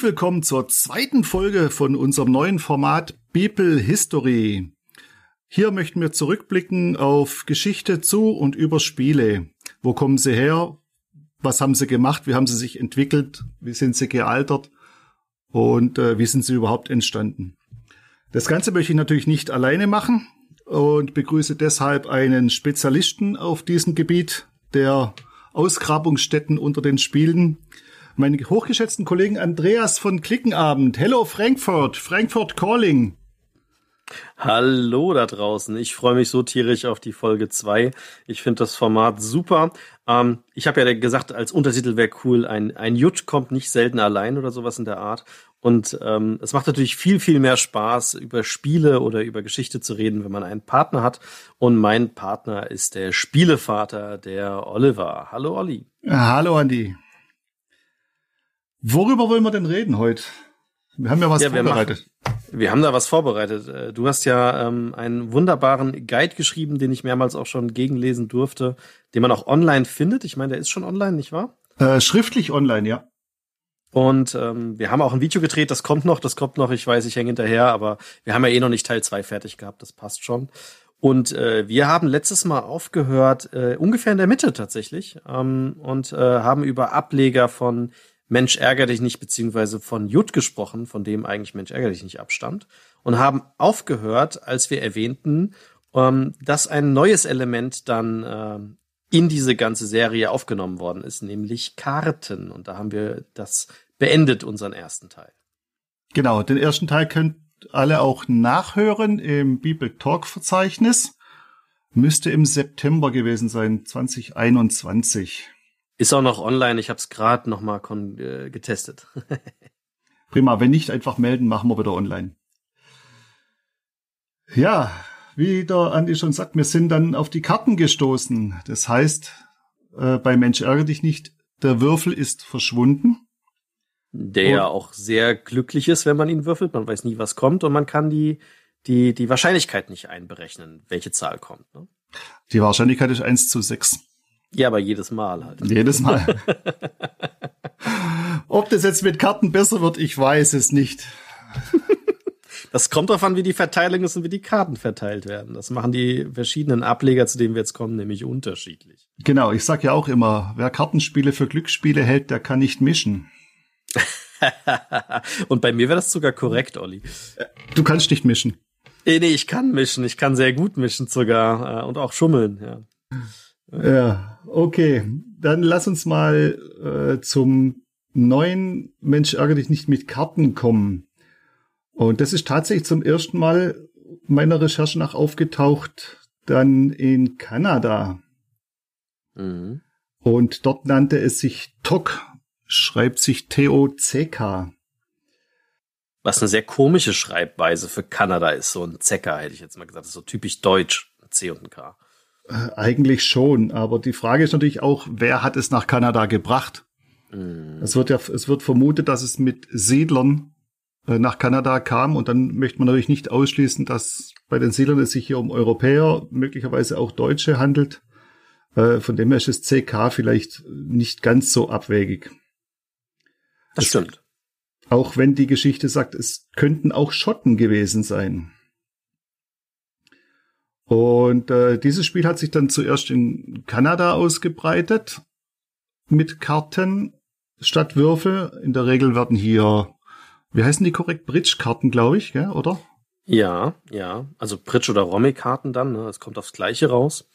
Herzlich willkommen zur zweiten Folge von unserem neuen Format People History. Hier möchten wir zurückblicken auf Geschichte zu und über Spiele. Wo kommen sie her? Was haben sie gemacht? Wie haben sie sich entwickelt? Wie sind sie gealtert? Und äh, wie sind sie überhaupt entstanden? Das Ganze möchte ich natürlich nicht alleine machen und begrüße deshalb einen Spezialisten auf diesem Gebiet der Ausgrabungsstätten unter den Spielen, meinen hochgeschätzten Kollegen Andreas von Klickenabend. Hello Frankfurt, Frankfurt Calling. Hallo da draußen. Ich freue mich so tierisch auf die Folge 2. Ich finde das Format super. Ähm, ich habe ja gesagt, als Untertitel wäre cool, ein, ein Jut kommt nicht selten allein oder sowas in der Art. Und ähm, es macht natürlich viel, viel mehr Spaß, über Spiele oder über Geschichte zu reden, wenn man einen Partner hat. Und mein Partner ist der Spielevater, der Oliver. Hallo Olli. Hallo Andi. Worüber wollen wir denn reden heute? Wir haben ja was ja, vorbereitet. Wir, machen, wir, haben da was vorbereitet. Äh, du hast ja ähm, einen wunderbaren Guide geschrieben, den ich mehrmals auch schon gegenlesen durfte, den man auch online findet. Ich meine, der ist schon online, nicht wahr? Äh, schriftlich online, ja. Und ähm, wir haben auch ein Video gedreht, das kommt noch, das kommt noch, ich weiß, ich hänge hinterher, aber wir haben ja eh noch nicht Teil 2 fertig gehabt, das passt schon. Und äh, wir haben letztes Mal aufgehört, äh, ungefähr in der Mitte tatsächlich, ähm, und äh, haben über Ableger von Mensch ärger dich nicht, beziehungsweise von Jut gesprochen, von dem eigentlich Mensch ärger dich nicht abstammt, und haben aufgehört, als wir erwähnten, ähm, dass ein neues Element dann äh, in diese ganze Serie aufgenommen worden ist, nämlich Karten. Und da haben wir das beendet, unseren ersten Teil. Genau, den ersten Teil könnt alle auch nachhören im Bible Talk Verzeichnis. Müsste im September gewesen sein, 2021. Ist auch noch online, ich habe es gerade noch mal äh, getestet. Prima, wenn nicht, einfach melden, machen wir wieder online. Ja, wie der Andi schon sagt, wir sind dann auf die Karten gestoßen. Das heißt, äh, bei Mensch ärgere dich nicht, der Würfel ist verschwunden. Der ja auch sehr glücklich ist, wenn man ihn würfelt. Man weiß nie, was kommt und man kann die, die, die Wahrscheinlichkeit nicht einberechnen, welche Zahl kommt. Ne? Die Wahrscheinlichkeit ist eins zu sechs. Ja, aber jedes Mal halt. Jedes Mal. Ob das jetzt mit Karten besser wird, ich weiß es nicht. Das kommt darauf an, wie die Verteilung ist und wie die Karten verteilt werden. Das machen die verschiedenen Ableger, zu denen wir jetzt kommen, nämlich unterschiedlich. Genau, ich sag ja auch immer, wer Kartenspiele für Glücksspiele hält, der kann nicht mischen. und bei mir wäre das sogar korrekt, Olli. Du kannst nicht mischen. Nee, nee, ich kann mischen. Ich kann sehr gut mischen sogar äh, und auch schummeln, ja. Ja, okay. Dann lass uns mal äh, zum neuen Mensch ärgere dich nicht mit Karten kommen. Und das ist tatsächlich zum ersten Mal meiner Recherche nach aufgetaucht, dann in Kanada. Mhm. Und dort nannte es sich TOC, schreibt sich T-O-C-K. Was eine sehr komische Schreibweise für Kanada ist, so ein Zecker, hätte ich jetzt mal gesagt. Das ist so typisch deutsch, C und ein K. Äh, eigentlich schon, aber die Frage ist natürlich auch, wer hat es nach Kanada gebracht? Mm. Es wird ja, es wird vermutet, dass es mit Siedlern äh, nach Kanada kam und dann möchte man natürlich nicht ausschließen, dass bei den Siedlern es sich hier um Europäer, möglicherweise auch Deutsche handelt. Äh, von dem her ist das CK vielleicht nicht ganz so abwegig. Das stimmt. Auch wenn die Geschichte sagt, es könnten auch Schotten gewesen sein. Und äh, dieses Spiel hat sich dann zuerst in Kanada ausgebreitet mit Karten statt Würfel. In der Regel werden hier, wie heißen die korrekt? Bridge-Karten, glaube ich, gell, oder? Ja, ja. Also Bridge- oder Romy-Karten dann, ne? es kommt aufs Gleiche raus,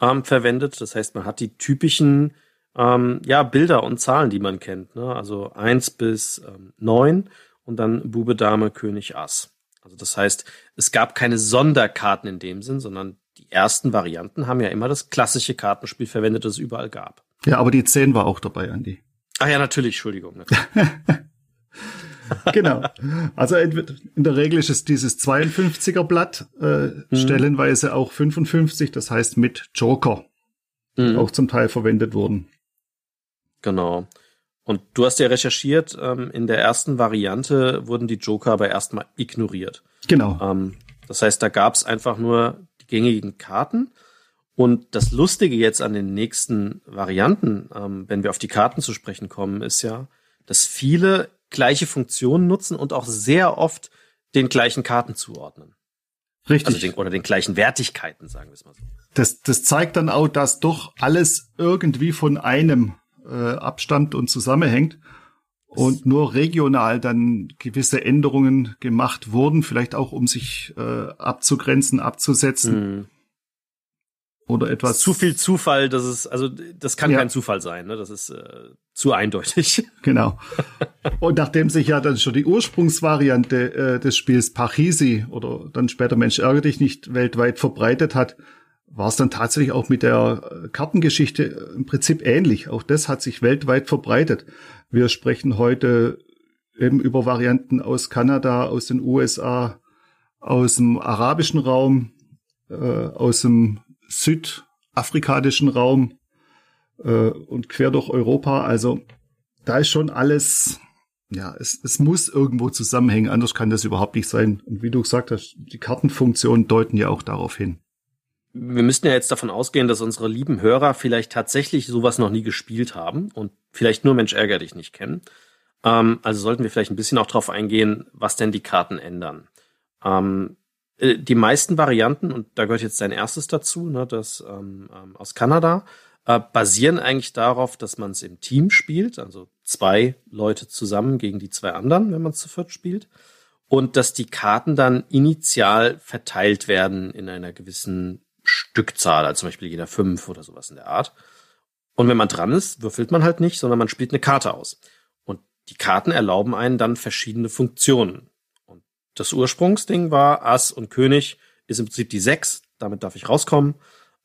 ähm, verwendet. Das heißt, man hat die typischen ähm, ja, Bilder und Zahlen, die man kennt. Ne? Also eins bis ähm, neun und dann Bube, Dame, König, Ass. Also das heißt, es gab keine Sonderkarten in dem Sinn, sondern die ersten Varianten haben ja immer das klassische Kartenspiel verwendet, das es überall gab. Ja, aber die 10 war auch dabei, Andi. Ach ja, natürlich, Entschuldigung. genau. Also in der Regel ist es dieses 52er Blatt, äh, mhm. stellenweise auch 55, das heißt mit Joker, mhm. auch zum Teil verwendet wurden. Genau. Und du hast ja recherchiert, ähm, in der ersten Variante wurden die Joker aber erstmal ignoriert. Genau. Ähm, das heißt, da gab es einfach nur die gängigen Karten. Und das Lustige jetzt an den nächsten Varianten, ähm, wenn wir auf die Karten zu sprechen kommen, ist ja, dass viele gleiche Funktionen nutzen und auch sehr oft den gleichen Karten zuordnen. Richtig. Also den, oder den gleichen Wertigkeiten, sagen wir es mal so. Das, das zeigt dann auch, dass doch alles irgendwie von einem äh, abstammt und zusammenhängt und nur regional dann gewisse Änderungen gemacht wurden, vielleicht auch um sich äh, abzugrenzen, abzusetzen. Mhm. Oder etwas. Zu viel Zufall, das ist, also das kann Ja. kein Zufall sein, ne? Das ist äh, zu eindeutig. Genau. Und nachdem sich ja dann schon die Ursprungsvariante äh, des Spiels Pachisi oder dann später Mensch ärgere dich nicht weltweit verbreitet hat, war es dann tatsächlich auch mit der äh, Kartengeschichte äh, im Prinzip ähnlich. Auch das hat sich weltweit verbreitet. Wir sprechen heute eben über Varianten aus Kanada, aus den USA, aus dem arabischen Raum, äh, aus dem südafrikanischen Raum äh, und quer durch Europa. Also da ist schon alles, ja, es, es muss irgendwo zusammenhängen, anders kann das überhaupt nicht sein. Und wie du gesagt hast, die Kartenfunktionen deuten ja auch darauf hin. Wir müssten ja jetzt davon ausgehen, dass unsere lieben Hörer vielleicht tatsächlich sowas noch nie gespielt haben und vielleicht nur Mensch ärger dich nicht kennen. Ähm, also sollten wir vielleicht ein bisschen auch drauf eingehen, was denn die Karten ändern. Ähm, äh, die meisten Varianten, und da gehört jetzt dein erstes dazu, ne, das ähm, ähm, aus Kanada, äh, basieren eigentlich darauf, dass man es im Team spielt, also zwei Leute zusammen gegen die zwei anderen, wenn man es zu viert spielt. Und dass die Karten dann initial verteilt werden in einer gewissen Stückzahl, also zum Beispiel jeder fünf oder sowas in der Art. Und wenn man dran ist, würfelt man halt nicht, sondern man spielt eine Karte aus. Und die Karten erlauben einen dann verschiedene Funktionen. Und das Ursprungsding war Ass und König ist im Prinzip die sechs, damit darf ich rauskommen.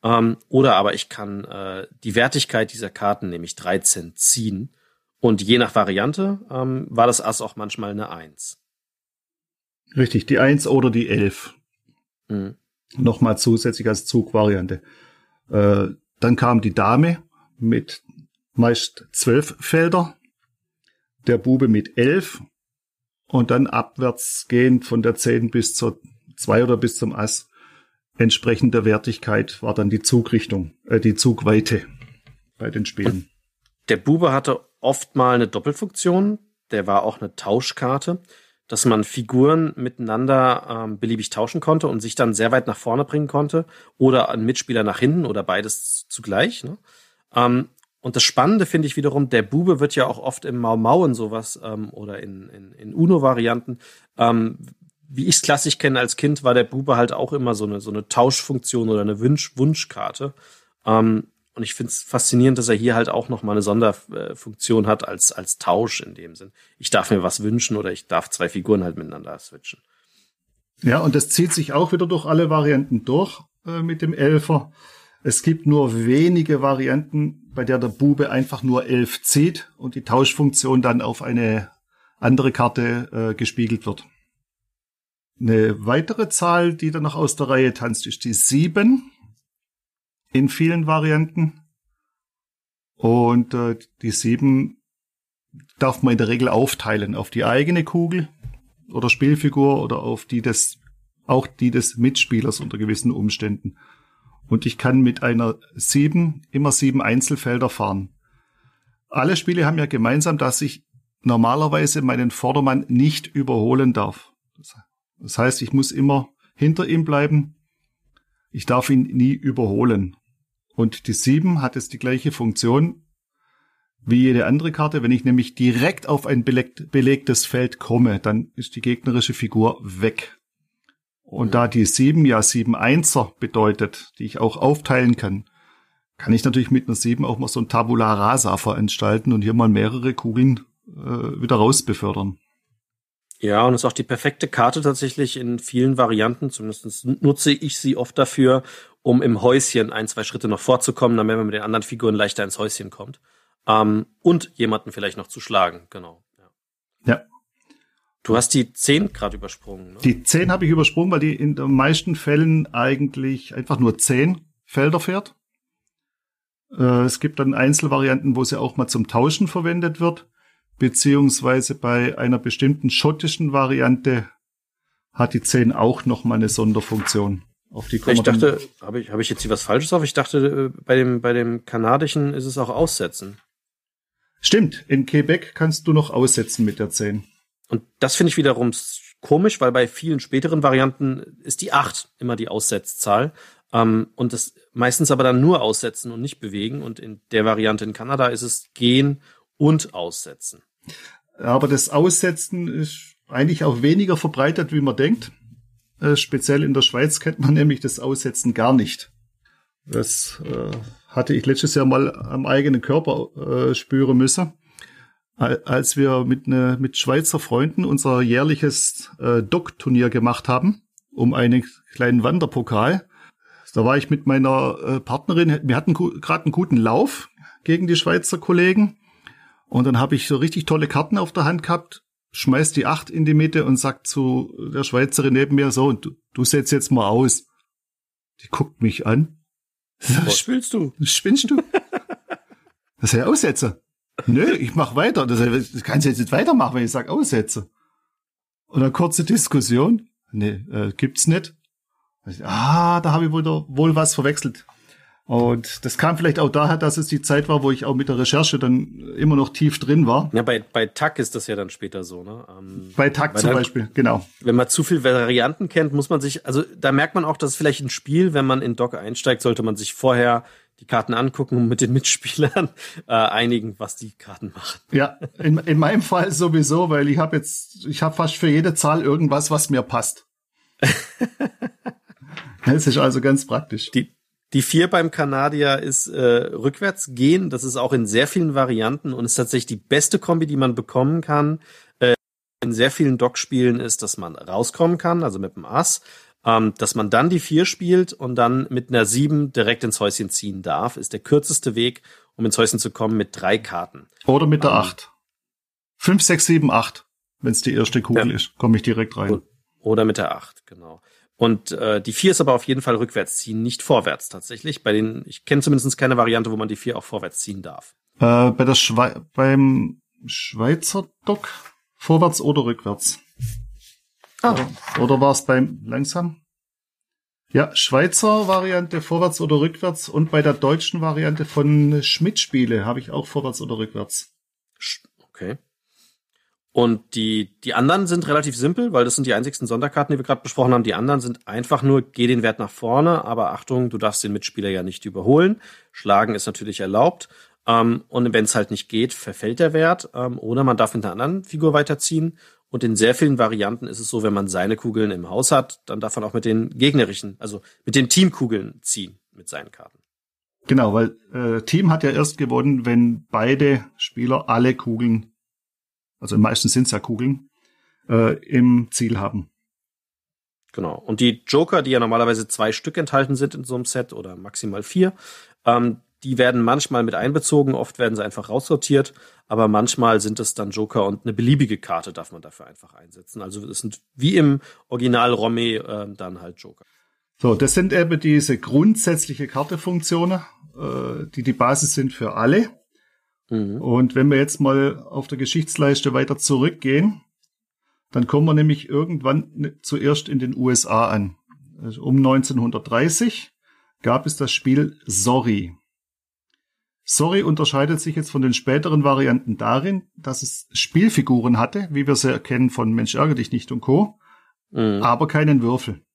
Ähm, oder aber ich kann äh, die Wertigkeit dieser Karten, nämlich 13, ziehen. Und je nach Variante ähm, war das Ass auch manchmal eine Eins. Richtig, die Eins oder die Elf. Mhm. Nochmal zusätzlich als Zugvariante. Äh, dann kam die Dame mit meist zwölf Felder, der Bube mit elf und dann abwärts gehend von der zehn bis zur zwei oder bis zum Ass. Entsprechend der Wertigkeit war dann die Zugrichtung, äh, die Zugweite bei den Spielen. Der Bube hatte oft mal eine Doppelfunktion. Der war auch eine Tauschkarte, dass man Figuren miteinander ähm, beliebig tauschen konnte und sich dann sehr weit nach vorne bringen konnte oder einen Mitspieler nach hinten oder beides zugleich. Ne? Ähm, und das Spannende finde ich wiederum, der Bube wird ja auch oft im Mau Mau und sowas ähm, oder in, in, in Uno-Varianten. Ähm, wie ich es klassisch kenne als Kind, war der Bube halt auch immer so eine, so eine Tauschfunktion oder eine Wunsch Wunschkarte. Ähm, und ich finde es faszinierend, dass er hier halt auch noch mal eine Sonderfunktion hat als, als Tausch in dem Sinn. Ich darf mir was wünschen oder ich darf zwei Figuren halt miteinander switchen. Ja, und das zieht sich auch wieder durch alle Varianten durch äh, mit dem Elfer. Es gibt nur wenige Varianten, bei der der Bube einfach nur elf zieht und die Tauschfunktion dann auf eine andere Karte äh, gespiegelt wird. Eine weitere Zahl, die dann noch aus der Reihe tanzt, ist die sieben in vielen Varianten. Und äh, die sieben darf man in der Regel aufteilen auf die eigene Kugel oder Spielfigur oder auf die des, auch die des Mitspielers unter gewissen Umständen. Und ich kann mit einer sieben immer sieben Einzelfelder fahren. Alle Spiele haben ja gemeinsam, dass ich normalerweise meinen Vordermann nicht überholen darf. Das heißt, ich muss immer hinter ihm bleiben. Ich darf ihn nie überholen. Und die sieben hat jetzt die gleiche Funktion wie jede andere Karte. Wenn ich nämlich direkt auf ein beleg belegtes Feld komme, dann ist die gegnerische Figur weg. Und Mhm. da die sieben ja sieben Einser bedeutet, die ich auch aufteilen kann, kann ich natürlich mit einer sieben auch mal so ein Tabula Rasa veranstalten und hier mal mehrere Kugeln äh, wieder rausbefördern. Ja, und ist auch die perfekte Karte tatsächlich in vielen Varianten. Zumindest nutze ich sie oft dafür, um im Häuschen ein, zwei Schritte noch vorzukommen, damit man mit den anderen Figuren leichter ins Häuschen kommt. Ähm, und jemanden vielleicht noch zu schlagen, genau. Ja. Ja. Du hast die 10 gerade übersprungen. Ne? Die zehn habe ich übersprungen, weil die in den meisten Fällen eigentlich einfach nur zehn Felder fährt. Äh, es gibt dann Einzelvarianten, wo sie auch mal zum Tauschen verwendet wird, beziehungsweise bei einer bestimmten schottischen Variante hat die 10 auch noch mal eine Sonderfunktion. Auf die ich dachte, habe ich, habe ich jetzt hier was Falsches auf? Ich dachte, äh, bei dem, bei dem kanadischen ist es auch Aussetzen. Stimmt, in Quebec kannst du noch aussetzen mit der 10. Und das finde ich wiederum komisch, weil bei vielen späteren Varianten ist die 8 immer die Aussetzzahl. Ähm, und das meistens aber dann nur aussetzen und nicht bewegen. Und in der Variante in Kanada ist es gehen und aussetzen. Aber das Aussetzen ist eigentlich auch weniger verbreitet, wie man denkt. Äh, speziell in der Schweiz kennt man nämlich das Aussetzen gar nicht. Das äh, hatte ich letztes Jahr mal am eigenen Körper äh, spüren müssen, als wir mit, ne, mit Schweizer Freunden unser jährliches äh, Dock-Turnier gemacht haben, um einen kleinen Wanderpokal. Da war ich mit meiner äh, Partnerin, wir hatten gerade einen guten Lauf gegen die Schweizer Kollegen. Und dann habe ich so richtig tolle Karten auf der Hand gehabt, schmeißt die acht in die Mitte und sagt zu der Schweizerin neben mir so, du, du setzt jetzt mal aus. Die guckt mich an. Was spielst du? Spinnst du? Das ist ja Aussetzer. Nö, ich mach weiter. Das, das kannst du jetzt nicht weitermachen, wenn ich sag Aussetzer. Und eine kurze Diskussion. Nee, äh, gibt's nicht. Ah, da habe ich wohl, wohl was verwechselt. Und das kam vielleicht auch daher, dass es die Zeit war, wo ich auch mit der Recherche dann immer noch tief drin war. Ja, bei, bei TAC ist das ja dann später so, ne? Ähm, bei TAC zum Beispiel, genau. Wenn man zu viel Varianten kennt, muss man sich, also da merkt man auch, dass vielleicht ein Spiel, wenn man in Doc einsteigt, sollte man sich vorher die Karten angucken und mit den Mitspielern äh, einigen, was die Karten machen. Ja, in, in meinem Fall sowieso, weil ich habe jetzt, ich habe fast für jede Zahl irgendwas, was mir passt. das ist also ganz praktisch. Die, die vier beim Kanadier ist äh, rückwärts gehen. Das ist auch in sehr vielen Varianten und ist tatsächlich die beste Kombi, die man bekommen kann. Äh, in sehr vielen Dock-Spielen ist, dass man rauskommen kann, also mit dem Ass. Ähm, dass man dann die vier spielt und dann mit einer sieben direkt ins Häuschen ziehen darf, ist der kürzeste Weg, um ins Häuschen zu kommen mit drei Karten. Oder mit der ähm, acht. Fünf, sechs, sieben, acht. Wenn es die erste Kugel ja. ist, komme ich direkt rein. Oder mit der acht, genau. Und äh, die 4 ist aber auf jeden Fall rückwärts ziehen, nicht vorwärts tatsächlich. Bei den, ich kenne zumindest keine Variante, wo man die 4 auch vorwärts ziehen darf. Äh, bei der Schwe beim Schweizer Dock vorwärts oder rückwärts? Ah. Oder, oder war es beim langsam? Ja, Schweizer Variante vorwärts oder rückwärts und bei der deutschen Variante von Schmidt Spiele habe ich auch vorwärts oder rückwärts. Okay. Und die, die anderen sind relativ simpel, weil das sind die einzigsten Sonderkarten, die wir gerade besprochen haben. Die anderen sind einfach nur, geh den Wert nach vorne, aber Achtung, du darfst den Mitspieler ja nicht überholen. Schlagen ist natürlich erlaubt. Ähm, und wenn es halt nicht geht, verfällt der Wert. Ähm, oder man darf mit einer anderen Figur weiterziehen. Und in sehr vielen Varianten ist es so, wenn man seine Kugeln im Haus hat, dann darf man auch mit den gegnerischen, also mit den Teamkugeln ziehen mit seinen Karten. Genau, weil äh, Team hat ja erst gewonnen, wenn beide Spieler alle Kugeln also meistens sind es ja Kugeln, äh, im Ziel haben. Genau. Und die Joker, die ja normalerweise zwei Stück enthalten sind in so einem Set oder maximal vier, ähm, die werden manchmal mit einbezogen, oft werden sie einfach raussortiert, aber manchmal sind es dann Joker und eine beliebige Karte darf man dafür einfach einsetzen. Also es sind wie im Original Romy äh, dann halt Joker. So, das sind eben diese grundsätzliche Kartefunktionen, äh, die die Basis sind für alle. Mhm. Und wenn wir jetzt mal auf der Geschichtsleiste weiter zurückgehen, dann kommen wir nämlich irgendwann zuerst in den USA an. Also um 1930 gab es das Spiel Sorry. Sorry unterscheidet sich jetzt von den späteren Varianten darin, dass es Spielfiguren hatte, wie wir sie erkennen von Mensch ärgere dich nicht und Co., mhm. aber keinen Würfel.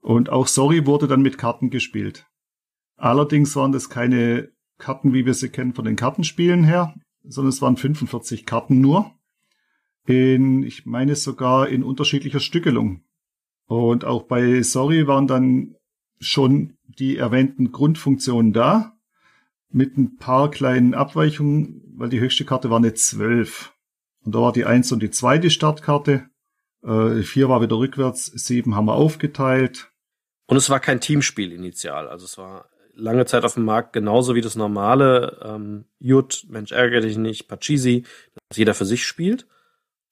Und auch Sorry wurde dann mit Karten gespielt. Allerdings waren das keine Karten, wie wir sie kennen von den Kartenspielen her, sondern es waren 45 Karten nur. In, ich meine sogar in unterschiedlicher Stückelung. Und auch bei Sorry waren dann schon die erwähnten Grundfunktionen da, mit ein paar kleinen Abweichungen, weil die höchste Karte war eine 12. Und da war die 1 und die 2 die Startkarte. Äh, 4 war wieder rückwärts, 7 haben wir aufgeteilt. Und es war kein Teamspiel initial, also es war lange Zeit auf dem Markt, genauso wie das normale ähm, Jut, Mensch ärgere dich nicht, Pachisi, das jeder für sich spielt.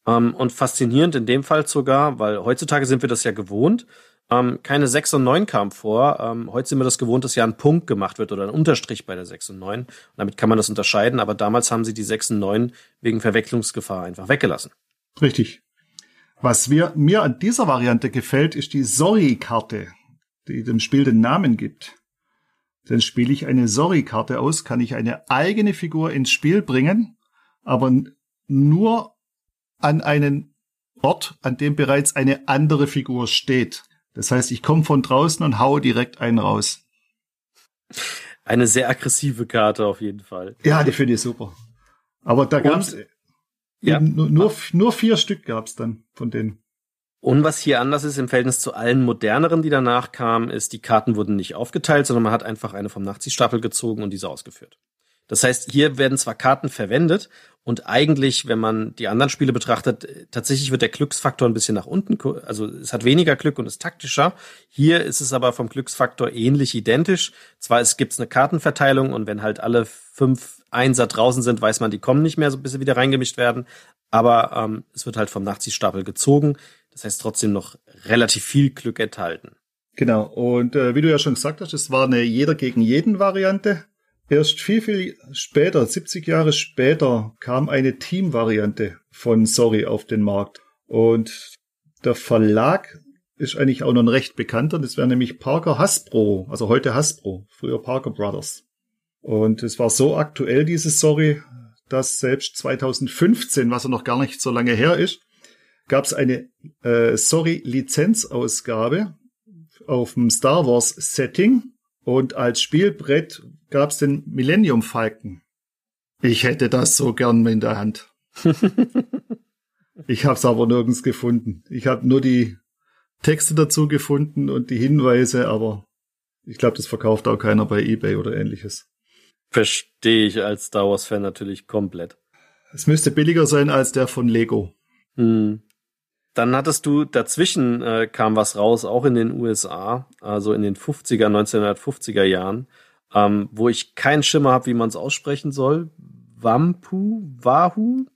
Ähm, und faszinierend in dem Fall sogar, weil heutzutage sind wir das ja gewohnt, Ähm, keine 6 und 9 kam vor. Ähm, heute sind wir das gewohnt, dass ja ein Punkt gemacht wird oder ein Unterstrich bei der 6 und 9. Und damit kann man das unterscheiden, aber damals haben sie die 6 und 9 wegen Verwechslungsgefahr einfach weggelassen. Richtig. Was wir, mir an dieser Variante gefällt, ist die Sorry-Karte, die dem Spiel den Namen gibt. Denn spiele ich eine Sorry-Karte aus, kann ich eine eigene Figur ins Spiel bringen, aber nur an einen Ort, an dem bereits eine andere Figur steht. Das heißt, ich komme von draußen und haue direkt einen raus. Eine sehr aggressive Karte auf jeden Fall. Ja, die finde ich super. Aber da gab's ja. nur, nur, nur vier Stück gab's dann von denen. Und was hier anders ist im Verhältnis zu allen moderneren, die danach kamen, ist, die Karten wurden nicht aufgeteilt, sondern man hat einfach eine vom Nachziehstapel gezogen und diese ausgeführt. Das heißt, hier werden zwar Karten verwendet und eigentlich, wenn man die anderen Spiele betrachtet, tatsächlich wird der Glücksfaktor ein bisschen nach unten, also es hat weniger Glück und ist taktischer. Hier ist es aber vom Glücksfaktor ähnlich identisch. Zwar es gibt eine Kartenverteilung und wenn halt alle fünf Einser draußen sind, weiß man, die kommen nicht mehr, so bis sie wieder reingemischt werden. Aber ähm, es wird halt vom Nachziehstapel gezogen. Das heißt trotzdem noch relativ viel Glück enthalten. Genau. Und äh, wie du ja schon gesagt hast, es war eine jeder gegen jeden Variante. Erst viel, viel später, 70 Jahre später, kam eine Team-Variante von Sorry auf den Markt. Und der Verlag ist eigentlich auch noch ein recht bekannter. Das wäre nämlich Parker Hasbro, also heute Hasbro, früher Parker Brothers. Und es war so aktuell, dieses Sorry, dass selbst 2015, was ja noch gar nicht so lange her ist, gab es eine äh, Sorry-Lizenzausgabe auf dem Star Wars Setting und als Spielbrett gab es den Millennium Falcon. Ich hätte das so gern in der Hand. ich habe es aber nirgends gefunden. Ich habe nur die Texte dazu gefunden und die Hinweise, aber ich glaube, das verkauft auch keiner bei eBay oder ähnliches. Verstehe ich als Star Wars-Fan natürlich komplett. Es müsste billiger sein als der von Lego. Hm. Dann hattest du dazwischen äh, kam was raus, auch in den USA, also in den 50er, 1950er Jahren, ähm, wo ich keinen Schimmer habe, wie man es aussprechen soll. Wampu, Wahoo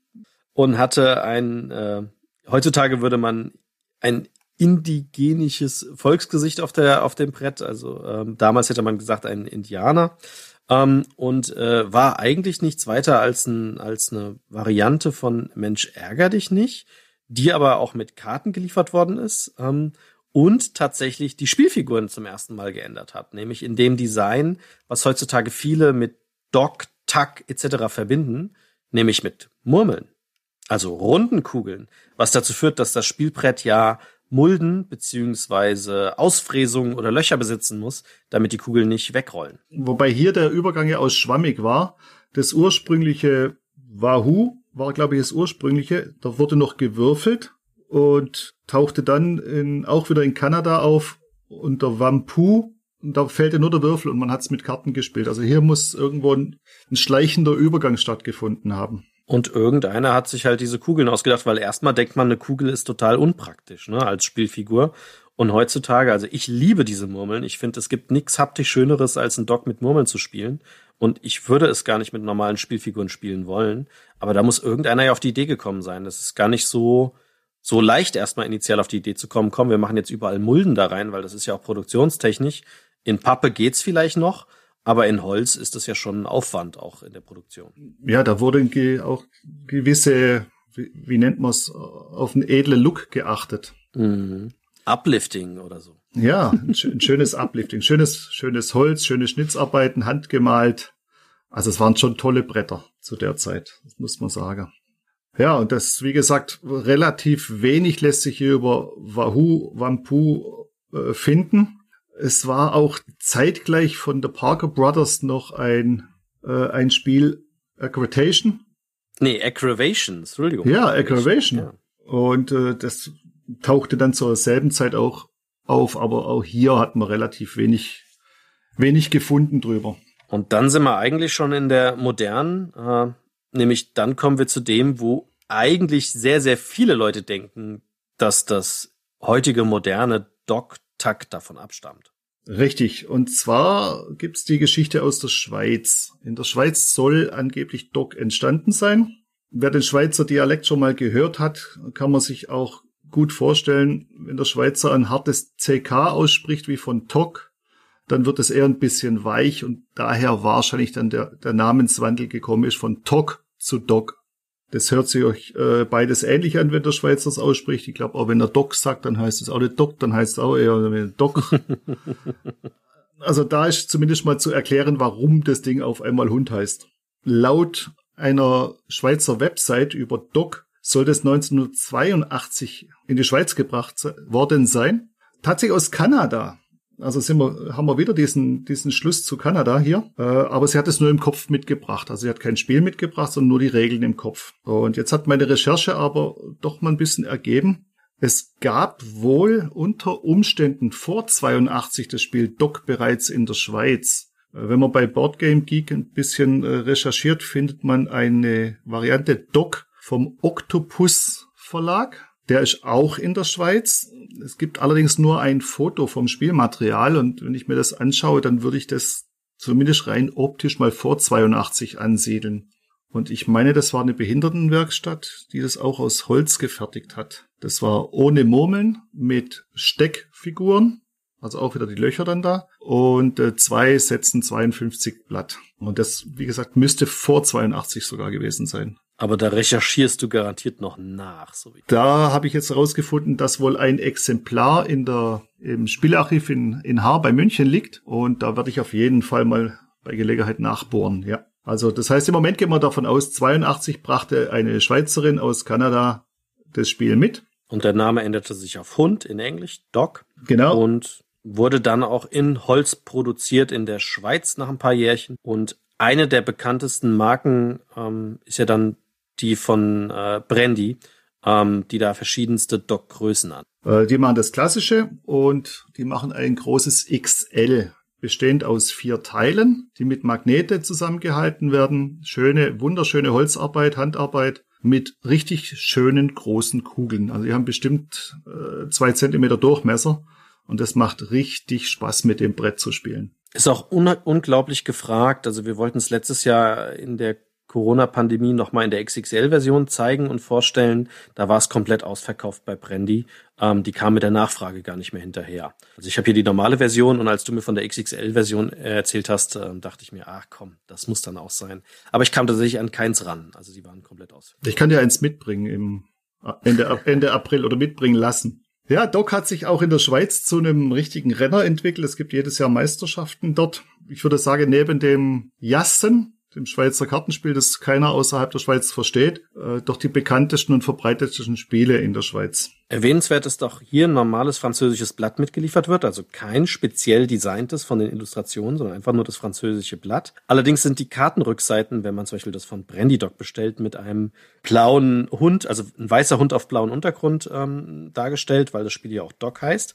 und hatte ein, äh, heutzutage würde man ein indigenisches Volksgesicht auf der auf dem Brett, also ähm, damals hätte man gesagt ein Indianer. Ähm, und äh, war eigentlich nichts weiter als ein als eine Variante von Mensch ärger dich nicht die aber auch mit Karten geliefert worden ist ähm, und tatsächlich die Spielfiguren zum ersten Mal geändert hat, nämlich in dem Design, was heutzutage viele mit Dock, Tack etc. verbinden, nämlich mit Murmeln, also runden Kugeln, was dazu führt, dass das Spielbrett ja Mulden beziehungsweise Ausfräsungen oder Löcher besitzen muss, damit die Kugeln nicht wegrollen. Wobei hier der Übergang ja aus schwammig war. Das ursprüngliche Wahoo war, glaube ich, das ursprüngliche. Da wurde noch gewürfelt und tauchte dann in, auch wieder in Kanada auf unter Wampu. Und da fehlte nur der Würfel und man hat es mit Karten gespielt. Also hier muss irgendwo ein, ein schleichender Übergang stattgefunden haben. Und irgendeiner hat sich halt diese Kugeln ausgedacht, weil erstmal denkt man, eine Kugel ist total unpraktisch, ne, als Spielfigur. Und heutzutage, also ich liebe diese Murmeln. Ich finde, es gibt nichts haptisch Schöneres, als ein Dock mit Murmeln zu spielen. Und ich würde es gar nicht mit normalen Spielfiguren spielen wollen. Aber da muss irgendeiner ja auf die Idee gekommen sein. Das ist gar nicht so, so leicht erstmal initial auf die Idee zu kommen. Komm, wir machen jetzt überall Mulden da rein, weil das ist ja auch produktionstechnisch. In Pappe geht's vielleicht noch, aber in Holz ist das ja schon ein Aufwand auch in der Produktion. Ja, da wurden ge auch gewisse, wie, wie nennt man es, auf einen edlen Look geachtet. Mhm. Uplifting oder so. Ja, ein, ein schönes Uplifting, schönes, schönes Holz, schöne Schnitzarbeiten, handgemalt. Also es waren schon tolle Bretter zu der Zeit, das muss man sagen. Ja, und das, wie gesagt, relativ wenig lässt sich hier über Wahoo, Wampu äh, finden. Es war auch zeitgleich von der Parker Brothers noch ein, äh, ein Spiel Aggravation. Nee, Aggravation, Entschuldigung. Ja, Aggravation. Ja. Und äh, das tauchte dann zur selben Zeit auch auf, aber auch hier hat man relativ wenig, wenig gefunden drüber. Und dann sind wir eigentlich schon in der modernen, äh, nämlich dann kommen wir zu dem, wo eigentlich sehr, sehr viele Leute denken, dass das heutige moderne Doc-Tack davon abstammt. Richtig. Und zwar gibt's die Geschichte aus der Schweiz. In der Schweiz soll angeblich Doc entstanden sein. Wer den Schweizer Dialekt schon mal gehört hat, kann man sich auch gut vorstellen, wenn der Schweizer ein hartes CK ausspricht wie von Tok, dann wird es eher ein bisschen weich und daher wahrscheinlich dann der, der Namenswandel gekommen ist von Tok zu Dog. Das hört sich euch äh, beides ähnlich an, wenn der Schweizer es ausspricht. Ich glaube, auch wenn er Doc sagt, dann heißt es auch nicht Doc, dann heißt es auch eher Doc. also da ist zumindest mal zu erklären, warum das Ding auf einmal Hund heißt. Laut einer Schweizer Website über Doc soll das 1982 in die Schweiz gebracht worden sein. Tatsächlich aus Kanada. Also sind wir, haben wir wieder diesen, diesen Schluss zu Kanada hier. Äh, aber sie hat es nur im Kopf mitgebracht. Also sie hat kein Spiel mitgebracht, sondern nur die Regeln im Kopf. Und jetzt hat meine Recherche aber doch mal ein bisschen ergeben. Es gab wohl unter Umständen vor 82 das Spiel Doc bereits in der Schweiz. Äh, wenn man bei Boardgame Geek ein bisschen äh, recherchiert, findet man eine Variante Doc vom Octopus Verlag. Der ist auch in der Schweiz. Es gibt allerdings nur ein Foto vom Spielmaterial und wenn ich mir das anschaue, dann würde ich das zumindest rein optisch mal vor 82 ansiedeln. Und ich meine, das war eine Behindertenwerkstatt, die das auch aus Holz gefertigt hat. Das war ohne Murmeln mit Steckfiguren, also auch wieder die Löcher dann da und äh, zwei Sätzen 52 Blatt. Und das, wie gesagt, müsste vor 82 sogar gewesen sein. Aber da recherchierst du garantiert noch nach. So wie da habe ich jetzt herausgefunden, dass wohl ein Exemplar in der, im Spielarchiv in, in Haar bei München liegt. Und da werde ich auf jeden Fall mal bei Gelegenheit nachbohren, ja. Also das heißt, im Moment gehen wir davon aus, 82 brachte eine Schweizerin aus Kanada das Spiel mit. Und der Name änderte sich auf Hund in Englisch, Doc. Genau. Und wurde dann auch in Holz produziert in der Schweiz nach ein paar Jährchen. Und eine der bekanntesten Marken ähm, ist ja dann die von äh, Brandy, ähm, die da verschiedenste Dockgrößen an. Äh, die machen das Klassische und die machen ein großes XL, bestehend aus vier Teilen, die mit Magnete zusammengehalten werden. Schöne, wunderschöne Holzarbeit, Handarbeit mit richtig schönen großen Kugeln. Also die haben bestimmt äh, zwei Zentimeter Durchmesser und das macht richtig Spaß mit dem Brett zu spielen. Ist auch un unglaublich gefragt. Also wir wollten es letztes Jahr in der Corona-Pandemie nochmal in der XXL-Version zeigen und vorstellen. Da war es komplett ausverkauft bei Brandy. Ähm, die kam mit der Nachfrage gar nicht mehr hinterher. Also ich habe hier die normale Version und als du mir von der XXL-Version erzählt hast, äh, dachte ich mir, ach komm, das muss dann auch sein. Aber ich kam tatsächlich an keins ran. Also die waren komplett ausverkauft. Ich kann dir eins mitbringen im Ende, Ende April oder mitbringen lassen. Ja, Doc hat sich auch in der Schweiz zu einem richtigen Renner entwickelt. Es gibt jedes Jahr Meisterschaften dort. Ich würde sagen, neben dem Jassen dem Schweizer Kartenspiel, das keiner außerhalb der Schweiz versteht, äh, doch die bekanntesten und verbreitetsten Spiele in der Schweiz. Erwähnenswert ist doch hier ein normales französisches Blatt mitgeliefert wird, also kein speziell designtes von den Illustrationen, sondern einfach nur das französische Blatt. Allerdings sind die Kartenrückseiten, wenn man zum Beispiel das von Brandydoc bestellt, mit einem blauen Hund, also ein weißer Hund auf blauen Untergrund ähm, dargestellt, weil das Spiel ja auch Doc heißt.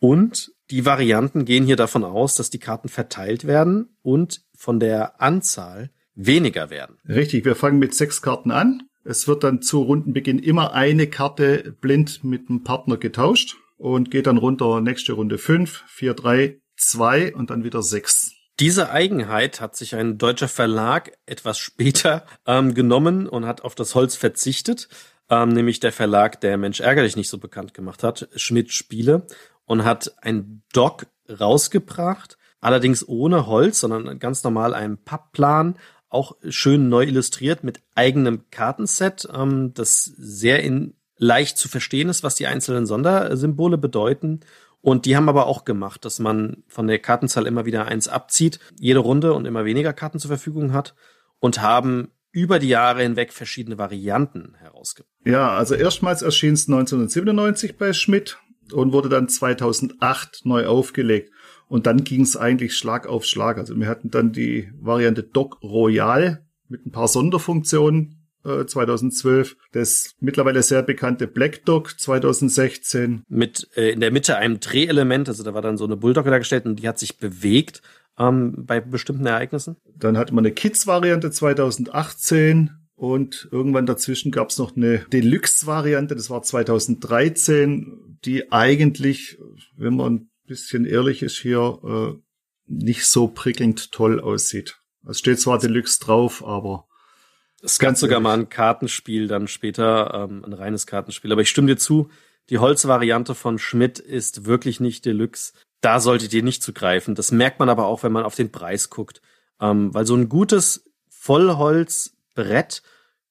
Und die Varianten gehen hier davon aus, dass die Karten verteilt werden und von der Anzahl weniger werden. Richtig, wir fangen mit sechs Karten an. Es wird dann zu Rundenbeginn immer eine Karte blind mit dem Partner getauscht und geht dann runter nächste Runde fünf, vier, drei, zwei und dann wieder sechs. Diese Eigenheit hat sich ein deutscher Verlag etwas später ähm, genommen und hat auf das Holz verzichtet, ähm, nämlich der Verlag, der Mensch ärgerlich nicht so bekannt gemacht hat, Schmidt Spiele und hat ein Dock rausgebracht, allerdings ohne Holz, sondern ganz normal einem Pappplan, auch schön neu illustriert mit eigenem Kartenset, ähm, das sehr in leicht zu verstehen ist, was die einzelnen Sondersymbole bedeuten. Und die haben aber auch gemacht, dass man von der Kartenzahl immer wieder eins abzieht, jede Runde und immer weniger Karten zur Verfügung hat und haben über die Jahre hinweg verschiedene Varianten herausgebracht. Ja, also erstmals erschien es 1997 bei Schmidt und wurde dann 2008 neu aufgelegt. Und dann ging es eigentlich Schlag auf Schlag. Also wir hatten dann die Variante Doc Royal mit ein paar Sonderfunktionen äh, 2012. Das mittlerweile sehr bekannte Black Dog 2016. Mit äh, in der Mitte einem Drehelement, also da war dann so eine Bulldogge dargestellt und die hat sich bewegt ähm, bei bestimmten Ereignissen. Dann hatte man eine Kids-Variante 2018 und irgendwann dazwischen gab es noch eine Deluxe-Variante, das war 2013, die eigentlich, wenn man bisschen ehrlich ist hier, äh, nicht so prickelnd toll aussieht. Es steht zwar Deluxe drauf, aber es gab sogar mal ein Kartenspiel dann später, ähm, ein reines Kartenspiel. Aber ich stimme dir zu, Die Holzvariante von Schmidt ist wirklich nicht Deluxe. Da solltet ihr nicht zugreifen. Das merkt man aber auch, wenn man auf den Preis guckt. Ähm, weil so ein gutes Vollholzbrett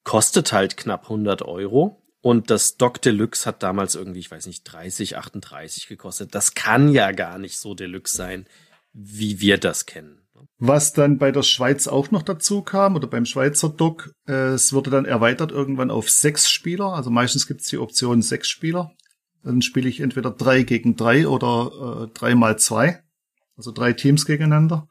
kostet halt knapp 100 Euro. Und das Doc Deluxe hat damals irgendwie, ich weiß nicht, 30, 38 gekostet. Das kann ja gar nicht so Deluxe sein, wie wir das kennen. Was dann bei der Schweiz auch noch dazu kam, oder beim Schweizer Doc, äh, es wurde dann erweitert irgendwann auf sechs Spieler. Also meistens gibt es die Option sechs Spieler. Dann spiele ich entweder drei gegen drei oder äh, drei mal zwei. Also drei Teams gegeneinander.